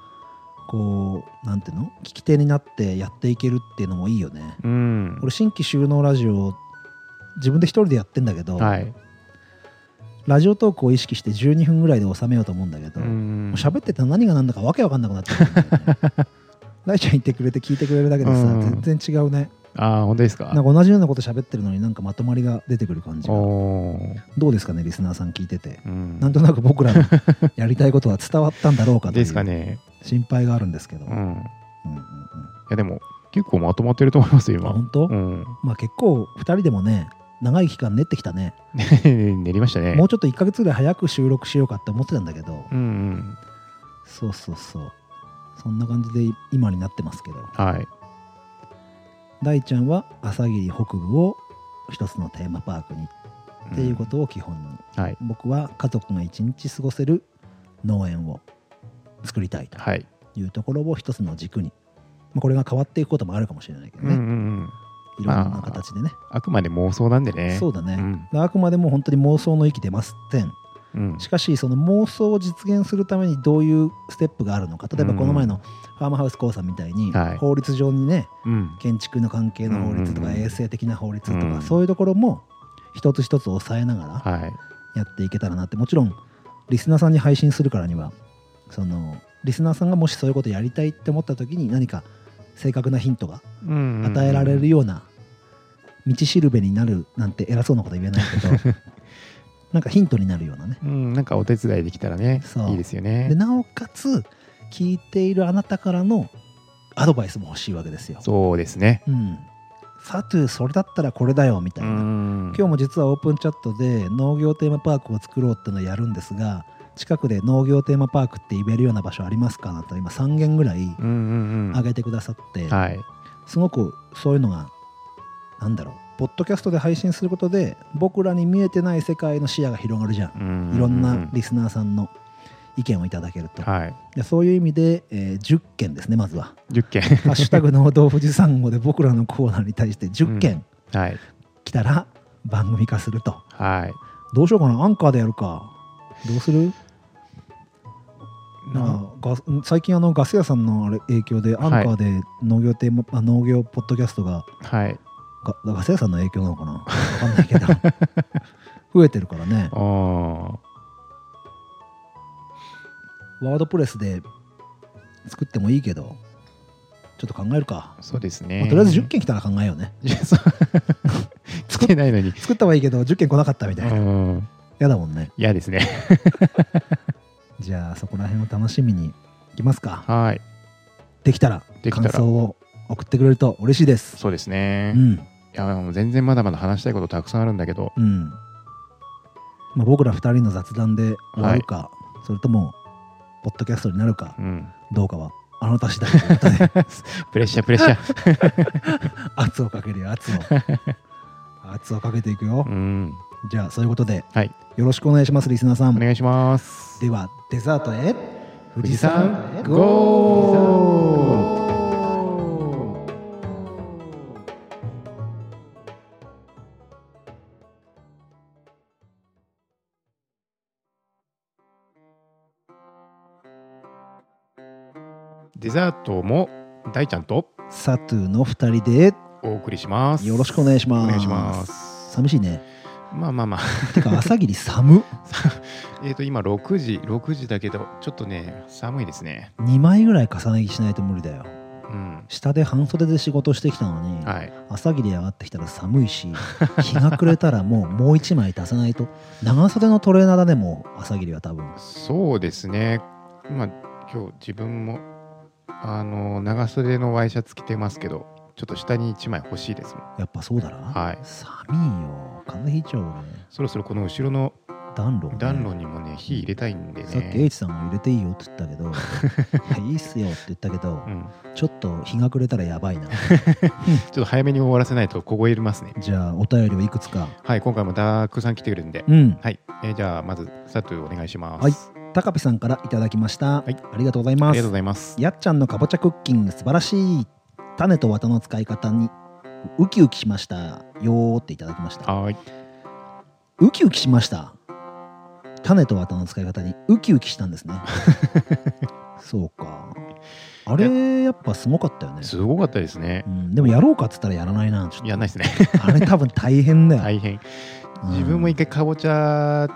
こうなんていうの聞き手になってやっていけるっていうのもいいよね。うん。俺新規収納ラジオ自分で一人でやってんだけど、はい。ラジオトークを意識して12分ぐらいで収めようと思うんだけど、うもんう喋ってて何が何だかわけわかんなくなっちゃうん <laughs> だよね大ちゃん言ってくれて聞いてくれるだけでさ、うん。全然違うね。ああ本当ですか？なんか同じようなこと喋ってるのになんかまとまりが出てくる感じが。どうですかねリスナーさん聞いてて。うん。なんとなく僕らのやりたいことは伝わったんだろうかといですかうね。心配があるんですけど、うん。うんいうんうん。やでも結構まとまってると思いますよ今。あ本当、うん。まあ結構2人でもね長い期間練ってきたね。<laughs> 練りましたね。もうちょっと1ヶ月ぐらい早く収録しようかって思ってたんだけど。うんうん。そうそうそうそんな感じで今になってますけど。はい。大ちゃんは朝霧北部を一つのテーマパークに。っていうことを基本に、はい。僕は家族が一日過ごせる農園を作りたいとはい。いうところを一つの軸に、まあ、これが変わっていくこともあるかもしれないけどうんうんね、うん。いろんな形でね、あくまで妄想なんでね。そうだね、うん。あくまでも本当に妄想の域出ますってんうん。しかしその妄想を実現するためにどういうステップがあるのか。例えばこの前のファームハウスさんみたいにはい。法律上にねうん。建築の関係の法律とか衛生的な法律とうん。かそういうところも一つ一つ抑えながらはい。やっていけたらなって。もちろんリスナーさんに配信するからにはそのリスナーさんがもしそういうことやりたいって思った時に何か正確なヒントが与与えられるような道しるべになるなんて偉そうなこと言えないけど <laughs> なんかヒントになるようなね。うん、なんかお手伝いできたらねそう。いいですよね。でなおかつ聞いているあなたからのアドバイスも欲しいわけですよ。そうですね。うん、サトゥそれだったらこれだよみたういな、ん。今日も実はオープンチャットで農業テーマパークを作ろうってのをやるんですが近くで農業テーマパークって言えるような場所ありますかなと今3件ぐらい挙げてくださって、はい。すごくそういうのがなんだろうポッドキャストで配信することで僕らに見えてない世界の視野が広がるじゃん、いいろんなリスナーさんの意見をいただけると、はい。でそういう意味で、えー10件ですねまずは。10件「ハッシュタグ農道富士山号」で僕らのコーナーに対して10件はい。来たら番組化すると、はい。どうしようかなアンカーでやるか。どうする？なガス最近あのガス屋さんのあれ影響でアンカーで農業テーマ、あ農業ポッドキャストがはいがガス屋さんの影響なのかな？わかんないけど。<laughs> 増えてるからね。あー。ワードプレスで作ってもいいけどちょっと考えるか、そうですまねあとりあえず10件来たら考えようね。作っ <laughs> てないのに。作ったはいいけど10件来なかったみたいな。うん。嫌だもんね。嫌ですね。<laughs> じゃあそこら辺を楽しみにいきますか。はい。できたらできたら。感想を送ってくれると嬉しいです。そうですね。いうんやもう全然まだまだ話したいことたくさんあるんだけど。うん。まあ、僕ら2人の雑談で終わるか、それともポッドキャストになるかうん。どうかはあなた次第プレッシャープレッシャー。<laughs> 圧をかけるよ圧を。圧をかけていくよ。うん。じゃあそういうことではい。よろしくお願いしますリスナーさん。お願いします。ではデザートへ。富士山ゴーザートも大ちゃんとサトゥの2人でお送りします。よろしくお願いします。お願いします。寂しいね。まあまあまあ。てか朝霧寒っ。<laughs> えっと今6時6時だけどちょっとね寒いですね。2枚ぐらい重ね着しないと無理だよ。うん。下で半袖で仕事してきたのに、はい。朝霧上がってきたら寒いし <laughs> 日が暮れたらもうもう1枚出さないと。長袖のトレーナーだねもう朝霧は多分。そうですね。まあ今日自分もあの長袖のワイシャツ着てますけどちょっと下に1枚欲しいですもん。やっぱそうだな、はい。寒いよ。風邪ひいちゃう俺そろそろこの後ろの暖炉、ね、暖炉にもね火入れたいんでさっきね H さんが入れていいよって言ったけど <laughs> いやいいっすよって言ったけど、うん、ちょっと日が暮れたらやばいな。<laughs> ちょっと早めに終わらせないと凍えますね。じゃあお便りをいくつか。はい今回もダークさん来てくれるんで。うん。はい、えーじゃあまず佐藤お願いします。はい高ピさんからいただきました、はい。ありがとうございありがとうますございます。やっちゃんのかぼちゃクッキング素晴らしい種と綿の使い方にウキウキしました。よーっていただきました。はーい。ウキウキしました。種と綿の使い方にウキウキしたんですね。<laughs> そうか。あれや。っぱすごかったよね、すごかったですね。うん、でもやろうかっつったらやらないな。ちょっと。やんないですね。あれ多分大変だよ、<laughs> 大変。うん自分も一回かぼちゃ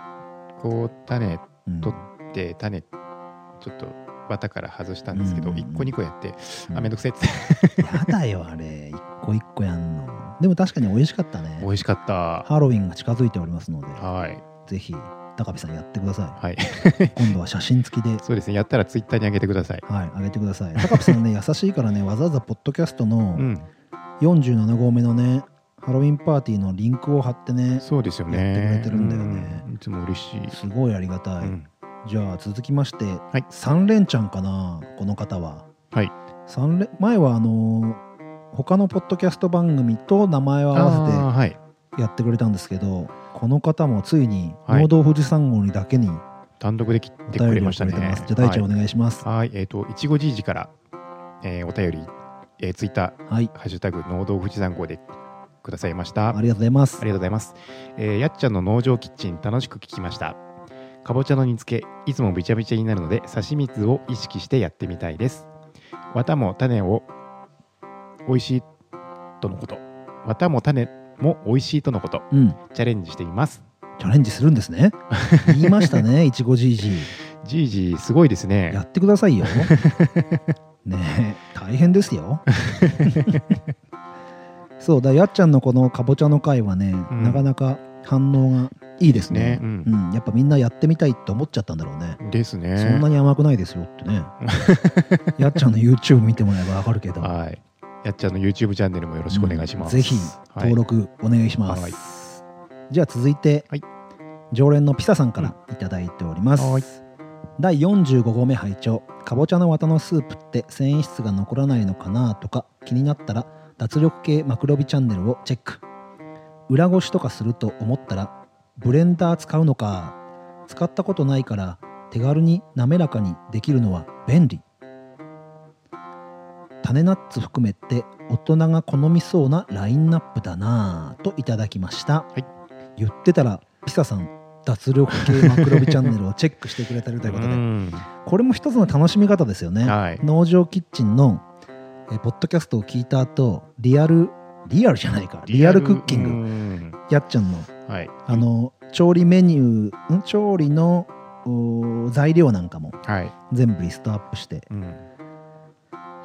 こう種うん。取って種ちょっと綿から外したんですけど、うん一個二個やって、うん。あめんどくせえって。やだよあれ。一個一個やんの。でも確かに美味しかったね。美味しかった。ハロウィンが近づいておりますのではい。ぜひ高見さんやってくださはい。い今度は写真付きで。<laughs> そうですねやったらツイッターに上げてください。はい上げてください。高見さんね優しいからねわざわざポッドキャストのうん。47号目のねハロウィンパーティーのリンクを貼ってねそうですよね。やってくれてるんだよね。うん。いつも嬉しい、すごいありがたい、うんじゃあ続きまして、い3連チャンかなこの方ははい三連前はあのー他のポッドキャスト番組と名前を合わせてやってくれたんですけどこの方もついにはい農道富士山号にだけに単独で来おてくれれましたね。じゃあ大ちゃんおはい願いします。はいえっ、といちごじいじから、えーお便り、えー、ツイッターはい、ハッシュタグ農道富士山号でくださいましたありがとうございますあ。りがとうございます。えーやっちゃんの農場キッチン楽しく聞きました。かぼちゃの煮付け、いつもびちゃびちゃになるので、刺身酢を意識してやってみたいです。綿も種を美味しいとのこと。綿も種も美味しいとのこと。うん、チャレンジしてみます。チャレンジするんですね。<laughs> 言いましたね、いちごじいじ。じいじ、すごいですね。やってくださいよ。<laughs> ねえ、大変ですよ。<laughs> そうだ、やっちゃんのこのかぼちゃの回はね、んなかなか反応がいいですね。うんうん、やっぱみんなやってみたいって思っちゃったんだろうね。ですね。そんなに甘くないですよってね。<laughs> やっちゃんの YouTube 見てもらえばわかるけど。はい。やっちゃんの YouTube チャンネルもよろしくお願いします。うんぜひはい登録お願いします。はいじゃあ続いて、はい常連のピサさんからいただいております。はい第45号目拝聴かぼちゃの綿のスープって繊維質が残らないのかなとか気になったら脱力系マクロビチャンネルをチェック裏ごしとかすると思ったらブレンダー使うのか使ったことないから手軽に滑らかにできるのは便利。種ナッツ含めて大人が好みそうなラインナップだなぁといただきました、い。言ってたらピサさん脱力系マクロビチャンネルをチェックしてくれてるということで。うん。これも一つの楽しみ方ですよね、はい。農場キッチンのえーポッドキャストを聞いた後リアルリアルじゃないか。リアルクッキング。ンやっちゃんのグ。はい。あの調理メニューん？調理のお材料なんかもはい。全部リストアップしてうん。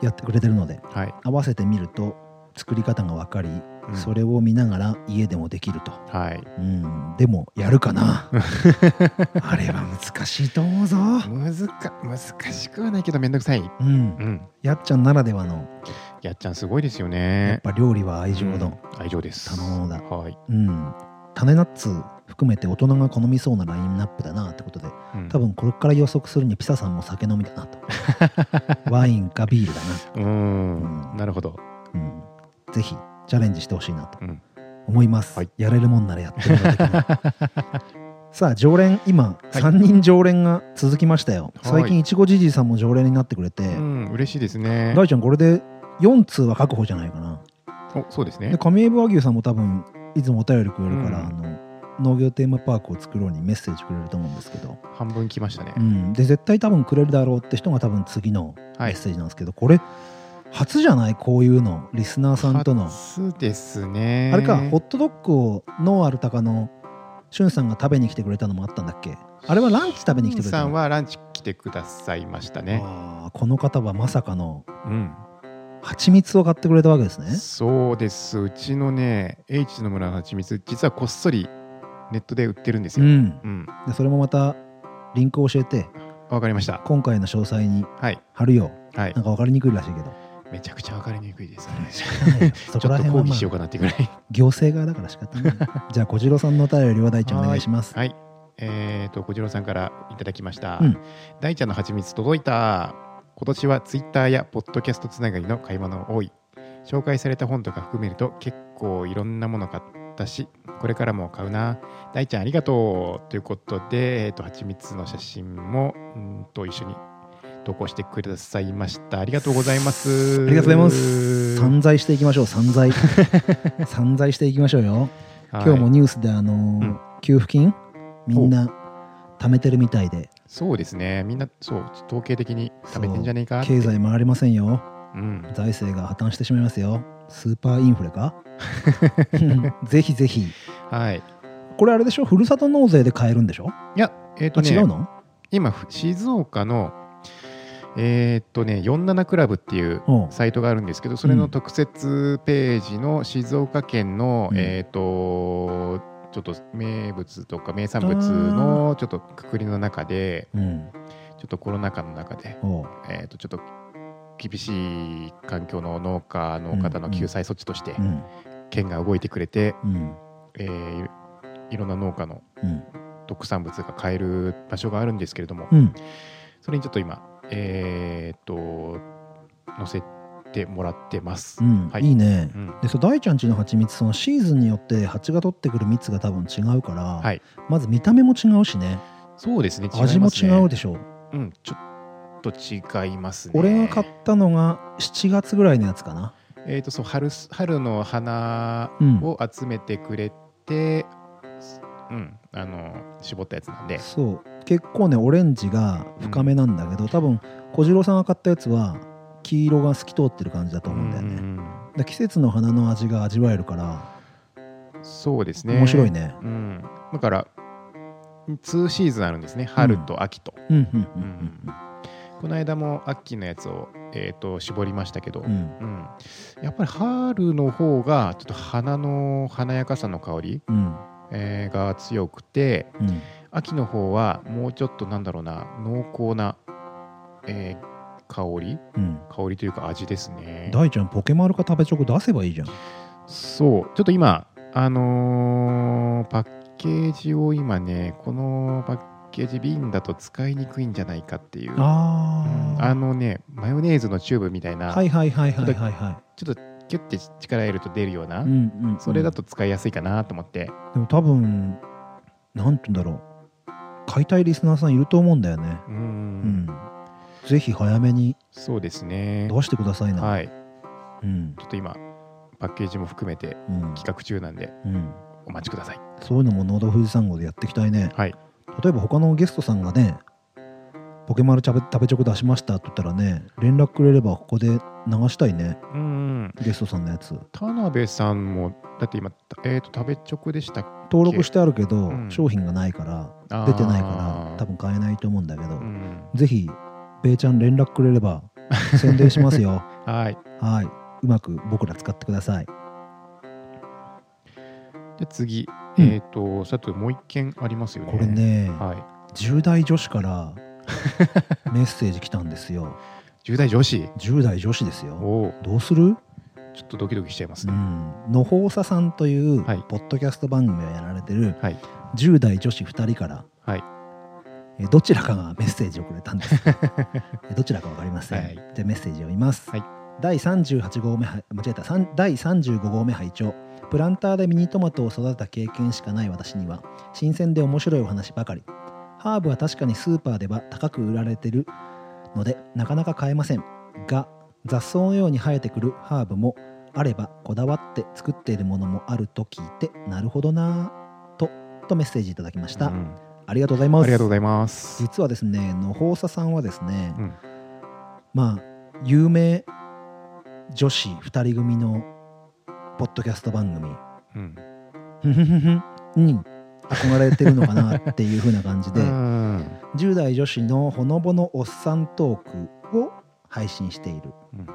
やってくれてるのではい。合わせてみると作り方が分かり、うんそれを見ながら家でもできると、はい。うん、でもやるかな <laughs> あれは難しいと思うぞ、難か難しくはないけどめんどくさい。うんう、ん。やっちゃんならではのやっちゃんすごいですよやっね。ぱ料理は愛情の、うん愛情です。頼むのだはい。うん、種ナッツ含めて大人が好みそうなラインナップだなってことでうん。多分これから予測するにピサさんも酒飲みだなと。<laughs> ワインかビールだううん。ん。なるほど。な、うん、ぜひチャレンジしてほしいなとうん。思います、はい。やれるもんならやってみろ的なさあ常連今、はい。3人常連が続きましたよ。はい。最近いちごじじいさんも常連になってくれて、うん。嬉しいですね。大ちゃんこれで4通は確保じゃないかな。お、そうですね。で。上海和牛さんも多分いつもお便りくれるから、うんあの農業テーマパークを作ろうにメッセージくれると思うんですけど、半分来ましたねう。ん、で絶対多分くれるだろうって人が多分次のメはいッセージなんですけど、これ初じゃないこういうのリスナーさんとの、初ですね。あれかホットドッグをノーアルタカのしゅんさんが食べに来てくれたのもあったんだっけ？あれはランチ食べに来てくれたの？さんはランチ来てくださいましたね。この方はまさかのうん。蜂蜜を買ってくれたわけですねそうです。うちのね、H の村の蜂蜜、実はこっそりネットで売ってるんですよ。うんうん。でそれもまたリンク教えてわかりました。今回の詳細にはい。貼るよはいなん。か分かりにくいらしいけどめちゃくちゃわかりにくいです。あれ仕方ないよそこら辺は、まあ、抗議しようかなっていうぐらい。行政側だから仕方ない <laughs> じゃあ小次郎さんのお便りは大ちゃんお願いしますはい。えーと、小次郎さんからいただきました。うん大ちゃんの蜂蜜届いた。今年はツイッターやポッドキャストつながりの買い物多い。紹介された本とか含めると結構いろんなもの買ったし、これからも買うな。大ちゃんありがとう。ということで、えーと、蜂蜜の写真もうんと一緒に投稿してくださいました。ありがとうございます。ありがとうございます散財していきましょう散財 <laughs> 散財していきましょうよはい今日もニュースであのーうん給付金？みんな貯めてるみたいでそうですね。みんな、そう、統計的に食べてんじゃねえか経済回りませんよ。うん。財政が破綻してしまいますよ。スーパーインフレか？ぜひぜひ。はい。これあれでしょ？ふるさと納税で買えるんでしょ、いや、えっ、とね、あ違うの？今、ふ静岡の、えっ、とね、47クラブっていうサイトがあるんですけど、それの特設ページの静岡県の、うん。えっ、と、ちょっと名物とか名産物のちょっとくくりの中で、うん。ちょっとコロナ禍の中で、えっ、と、ちょっと厳しい環境の農家の方の救済措置として、うん。県が動いてくれて、うん。えーいろんな農家のうん。特産物が買える場所があるんですけれども、うん。それにちょっと今えーっと載せてもらってます、うんはい。いいね。うん。でそう大ちゃんちの蜂蜜そのシーズンによって蜂が取ってくる蜜が多分違うから、はい。まず見た目も違うしね。そうですね。味も違うででしょ。うん。ちょっと違いますね。俺が買ったのが7月ぐらいのやつかな。えーっとそう春す春の花うん。を集めてくれて、うん。あの絞ったやつなんで。そう。結構ねオレンジが深めなんだけど、多分小次郎さんが買ったやつは黄色が透き通ってる感じだと思うんだよね、うんで季節の花の味が味わえるからそうですね。面白いね。うん、だから2シーズンあるんですね。春と秋と、この間も秋のやつを、えー、と絞りましたけど、うん。やっぱり春の方がちょっと花の華やかさの香り、うん。えーが強くてうん。秋の方はもうちょっとなんだろうな濃厚な、えー香り？うん。香りというか味ですね。大ちゃんポケマルか食べチョコ出せばいいじゃん。そう。ちょっと今あのーパッケージを今ねこのパッケージ瓶だと使いにくいんじゃないかっていう。あー。うん。あのねマヨネーズのチューブみたいな、はいはいはいはいはいはちょっとキュッて力入れると出るような、い、うんうんうん。それだと使いやすいかなと思って、でも多分なんて言うんだろう。買いたいリスナーさんいると思うんだよね。うん。うん、ぜひ早めにそうですね。出してくださいな、はい。うん。ちょっと今パッケージも含めてうん。企画中なんでうん、お待ちください。そういうのも「ノード富士山号」でやっていきたいね。はい。例えば他のゲストさんがね「ポケマル食べ食べチョコ出しました」って言ったらね連絡くれればここで流したいね。うんうんゲストさんのやつ。田辺さんもだって今えっ、と食べ直でしたっ登録してあるけど、うん。商品がないから出てないから多分買えないと思うんだけど、うん。ぜひべイちゃん連絡くれれば宣伝しますよ。<laughs> はい。はい。うまく僕ら使ってください。で次、うん。えっ、とさてもう一件ありますよね。これね、はい。10代女子からメッセージ来たんですよ。<laughs> 10代女子？10代女子ですよ。どうする？ちょっとドキドキしちゃいますね、うん。のほうささんというはい。ポッドキャスト番組をやられてるはい。10代女子2人からはい。えどちらかがメッセージをくれたんです。<laughs> えどちらか分かりません、はい。じゃあメッセージを読みます、はい。第38号目はい間違えた。第35号目拝聴。プランターでミニトマトを育てた経験しかない私には新鮮で面白いお話ばかり。ハーブは確かにスーパーでは高く売られてるのでなかなか買えません。が雑草のように生えてくるハーブもあればこだわって作っているものもあると聞いてなるほどなぁととメッセージいただきました、うんありがとうございます。ありがとうございます。実はですね野放佐さんはですね、うん。まあ有名女子2人組のポッドキャスト番組うん。<laughs> に憧れてるのかなっていう風な感じで <laughs> うん。10代女子のほのぼのおっさんトークを配信しているうん。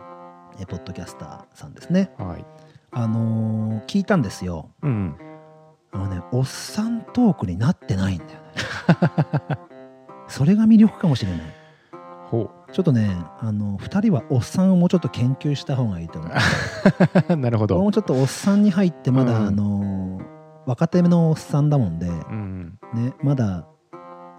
えポッドキャスターさんですね。はい。あのー聞いたんですよ。うん。あのねおっさんトークになってないんだよね <laughs> それが魅力かもしれない。ほちょっとねあの2人はおっさんをもうちょっと研究した方がいいと思う。う <laughs> なるほど。俺もちょっとおっさんに入ってまだ、うん。あの若手のおっさんだもんで、うん。ね、まだ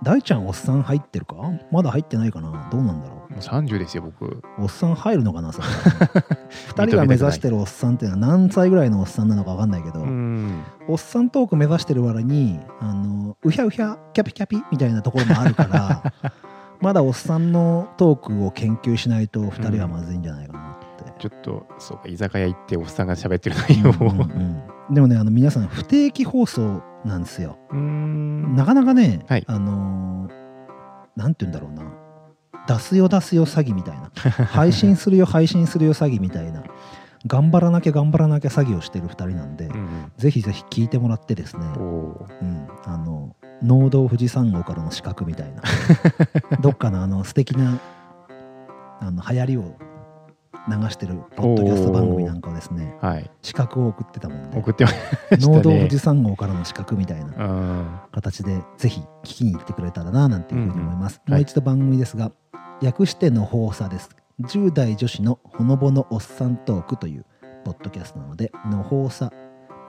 大ちゃんおっさん入ってるか？まだ入ってないかな？どうなんだろもう30ですよ僕。うおっさん入るのかな？それ2人が目指してるおっさんっていうのは何歳ぐらいのおっさんなのか分かんないけど、うん。おっさんトーク目指してる割にあのうひゃうひゃキャピキャピみたいなところもあるから <laughs> まだおっさんのトークを研究しないと2人はまずいんじゃないかなって。ちょっとそうか居酒屋行っておっさんが喋ってる内容をうんうんうんでもねあの皆さん不定期放送なんですよ。うん。なかなかね、はい。あのーなんて言うんだろうな。出すよ出すよ詐欺みたいな。配信するよ配信するよ詐欺みたいな。頑張らなきゃ頑張らなきゃ詐欺をしてる2人なんで、うんぜひぜひ聞いてもらってですね、うん、あの農道富士山号からの資格みたいな。<laughs> どっかのあの素敵なあの流行りを流してるポッドキャスト番組なんかをですねはい。資格を送ってたもんで送ってましたね。農道富士山号からの資格みたいなうん。形でぜひ聞きに行ってくれたらななんていうふうに思います、うんうん。もう一度番組ですが、略しての放送です。10代女子のほのぼのおっさんトークというポッドキャストなのでの放送っ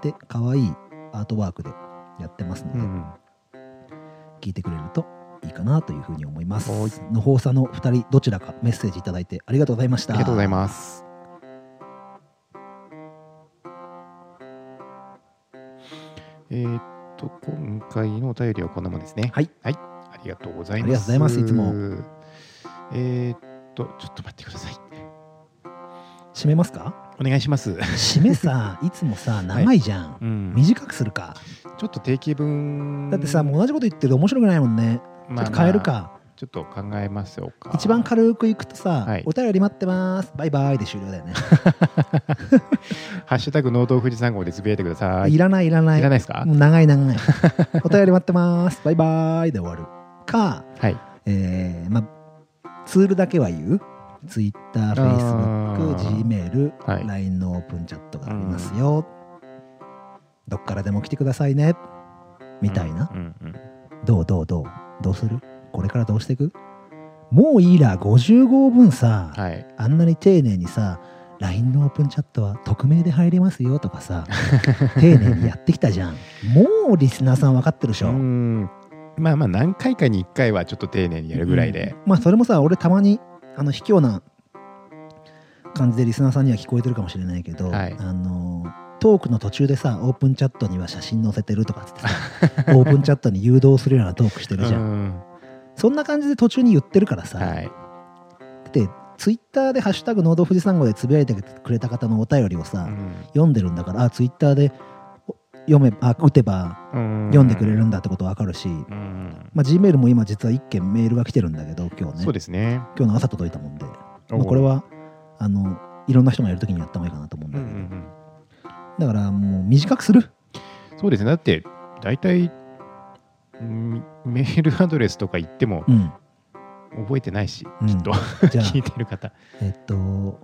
て可愛いアートワークでやってますので、うん。聞いてくれるといいかなというふうに思いますはいのほうさの2人どちらかメッセージいただいてありがとうございましたありがとうございます。えーっと、今回のお便りはこんなもんですね。はい。ありがとうございます。ありがとうございますいつも。えーっと、ちょっと待ってください。締めますか？お願いします。締めさ <laughs> いつもさ長いじゃん、うん、短くするかちょっと定期分。だってさもう同じこと言ってると面白くないもんねちょまあっと変えるか、ちょっと考えましょうか。一番軽くいくとさ、はい。お便り待ってます。バイバイで終了だよね、ハッシュタグ農道富士山号でつぶやいてください。い、らないいらない。いらないですか？長い長い。<laughs> お便り待ってます。バイバイで終わる。かはい。えー、まあツールだけは言う。Twitter、あ Facebook、ー Gmail、はい。LINE のオープンチャットがありますよ、どっからでも来てくださいね。みたいな、うんうん。どうどうどう？どうする？これからどうしていく？もういいら50号分さ、はい。あんなに丁寧にさ LINE のオープンチャットは匿名で入れますよとかさ <laughs> 丁寧にやってきたじゃん。もうリスナーさん分かってるでしょ、うん。まあまあ何回かに1回はちょっと丁寧にやるぐらいで、うん。まあそれもさ俺たまにあの卑怯な感じでリスナーさんには聞こえてるかもしれないけど、はい。あのトークの途中でさオープンチャットには写真載せてるとかっつってさ <laughs> オープンチャットに誘導するようなトークしてるじゃん、うん。そんな感じで途中に言ってるからさ、はい。でツイッターで「ハッシュタグ農道富士山号」でつぶやいてくれた方のお便りをさ、うん。読んでるんだからあツイッターでお読めあ打てばうん。読んでくれるんだってことわかるし、うん。まあ、Gmail も今実は1件メールが来てるんだけど今日ね。そうですね、今日の朝届いたもんで、まあ、おこれはあのいろんな人がやるときにやった方がいいかなと思うんうんうだけど、んうんだからもう短くする。そうですね。だって大体うんメールアドレスとか言ってもうん。覚えてないし、うん。きっと。じゃあ <laughs> 聞いてる方。えっと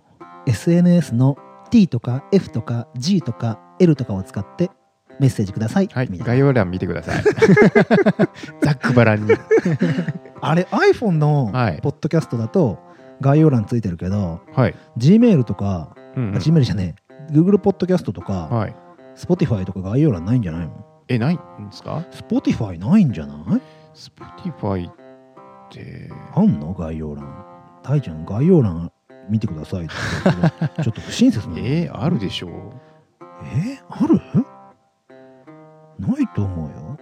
SNS の T とか F とか G とか L とかを使ってメッセージください、はい。概要欄見てください。<laughs> ざっくばらんに。<laughs> あれ iPhone のはい。ポッドキャストだと概要欄ついてるけど、はい、Gmail とか、うんうん。あ Gmail じゃねえ Google ポッドキャストとか、はい、Spotify とか概要欄ないんじゃないの？えないんですか？Spotify ないんじゃない？Spotify って。あんの？概要欄。大ちゃん概要欄見てください <laughs> ちょっと不親切なの。えー、あるでしょう。えある？ないと思うよ。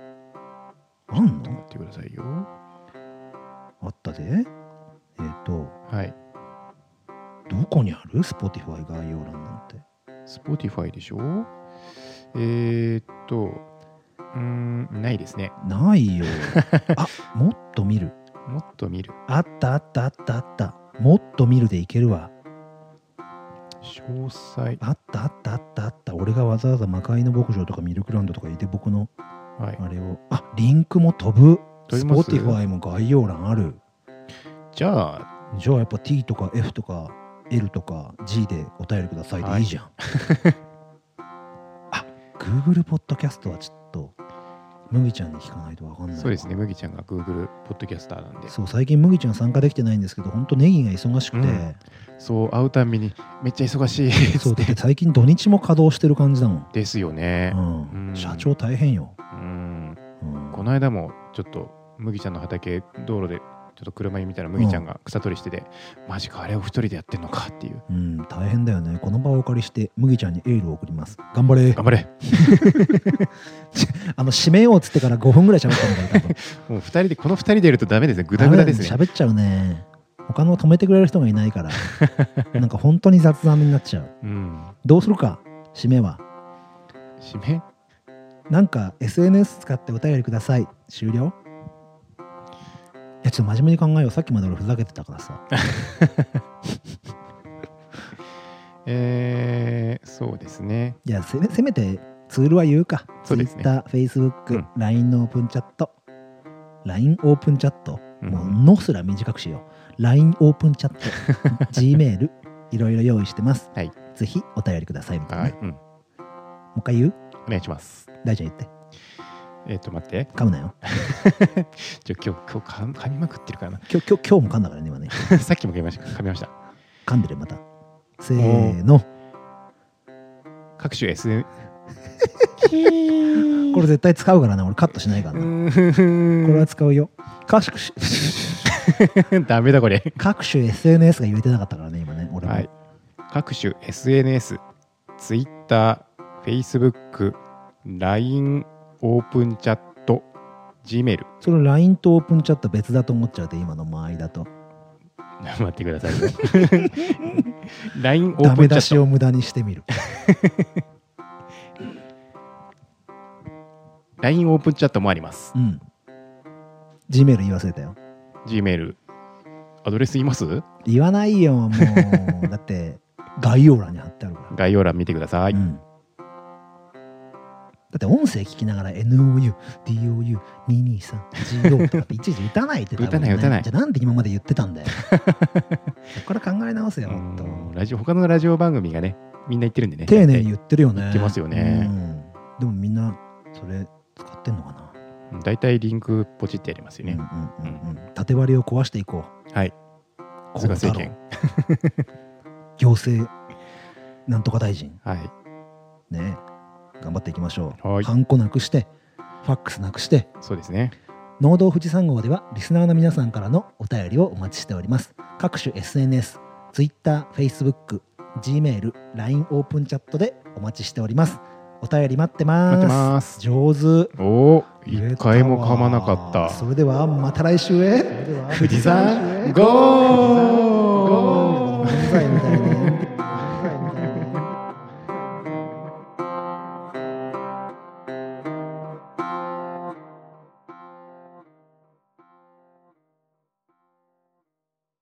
あんの？ってくださいよ。あったで。えっ、とはい。どこにある？Spotify 概要欄なんて Spotify でしょ？えー、っとうーんないですね。ないよ。<laughs> あもっと見る。もっと見る。あったあったあったあった。もっと見るでいけるわ。詳細。あったあったあったあった。俺がわざわざ魔界の牧場とかミルクランドとか入れて僕のはい。あれを。あリンクも飛ぶ。飛びます？Spotify も概要欄ある。じゃあじゃあやっぱ T とか F とか L とか G でお便りくださいでい。いじゃん、<laughs> あ Google ポッドキャストはちょっと麦ちゃんに聞かないとわかんないわ。そうですね。麦ちゃんが Google ポッドキャスターなんで。そう最近麦ちゃん参加できてないんですけど本当ネギが忙しくて、うん。そう会うたんびにめっちゃ忙しいそうだって最近土日も稼働してる感じだもん、ですよね。うん。うん。社長大変よ、うん。うん。この間もちょっと麦ちゃんの畑道路でちょっと車に見たら麦ちゃんが草取りしてて、マジかあれを一人でやってんのかっていう。うん、大変だよね。この場をお借りして麦ちゃんにエールを送ります。頑張れ。頑張れ。<laughs> あの締めようっつってから5分ぐらい喋ったんだよ多分。<laughs> もう二人でこの二人でいるとダメですね。グダグダですね。喋っちゃうね。他の止めてくれる人がいないから。<laughs> なんか本当に雑談になっちゃう。うん。どうするか？締めは。締め？なんか SNS 使ってお便りください。終了？いやちょっと真面目に考えよう。さっきまで俺ふざけてたからさ。<laughs> えー、そうですね。いやせめせめてツールは言うか。そうですね。Twitter、Facebook、うん。LINE のオープンチャット。LINE オープンチャット、うん。もう「の」すら短くしよう。LINE オープンチャット。<laughs> Gmail いろいろ用意してます、はい。ぜひお便りくださいみたいな、はい、うん、もう一回言う？お願いします。大ちゃん言ってえっ、と待って。噛むなよ。<laughs> ちょ今日今日噛噛みまくってるからな。今日今日今日も噛んだからね今ね。<laughs> さっきも噛みました。噛みました。噛んでるまた。せーの。各種 SN <laughs> これ絶対使うからな。俺カットしないからな、これは使うよ。各種ダメだこれ。各種 SNS が言えてなかったからね今ね俺も、はい。各種 SNS、Twitter、Facebook、LINE、オープンチャット、Gmail。その LINE とオープンチャット別だと思っちゃうと今の間合いだと <laughs> 待ってくださいね。<laughs> LINE <laughs> オダープンチャット。メ出しを無駄にしてみる LINE オープンチャットもあります。うん Gmail 言い忘れたよ Gmail。アドレス言います？言わないよもうだって概要欄に貼ってあるから、概要欄見てください。うんだって音声聞きながら NOU、DOU、223、GO とかっていちいち打たないって多分打たない打たないじゃあなんで今まで言ってたんだよ。そ <laughs> こから考え直せよ、うほんと。んラジオ他のラジオ番組がね、みんな言ってるんでね。丁寧に言ってるよね。言ってますよねうんでもみんなそれ使ってんのかな。大体リンクポチってやりますよね。縦割りを壊していこはい。う。菅政権。行政なんとか大臣。<laughs> はい。ね頑張っていきましょう。はいハンコなくして、ファックスなくして、そうですね。農道富士山号ではリスナーの皆さんからのお便りをお待ちしております。各種 SNS、Twitter、Facebook、Gmail、LINE オープンチャットでお待ちしております。お便り待ってます。待ってます上手。おお、一回も噛まなかった。それではまた来週へ。富士山ゴー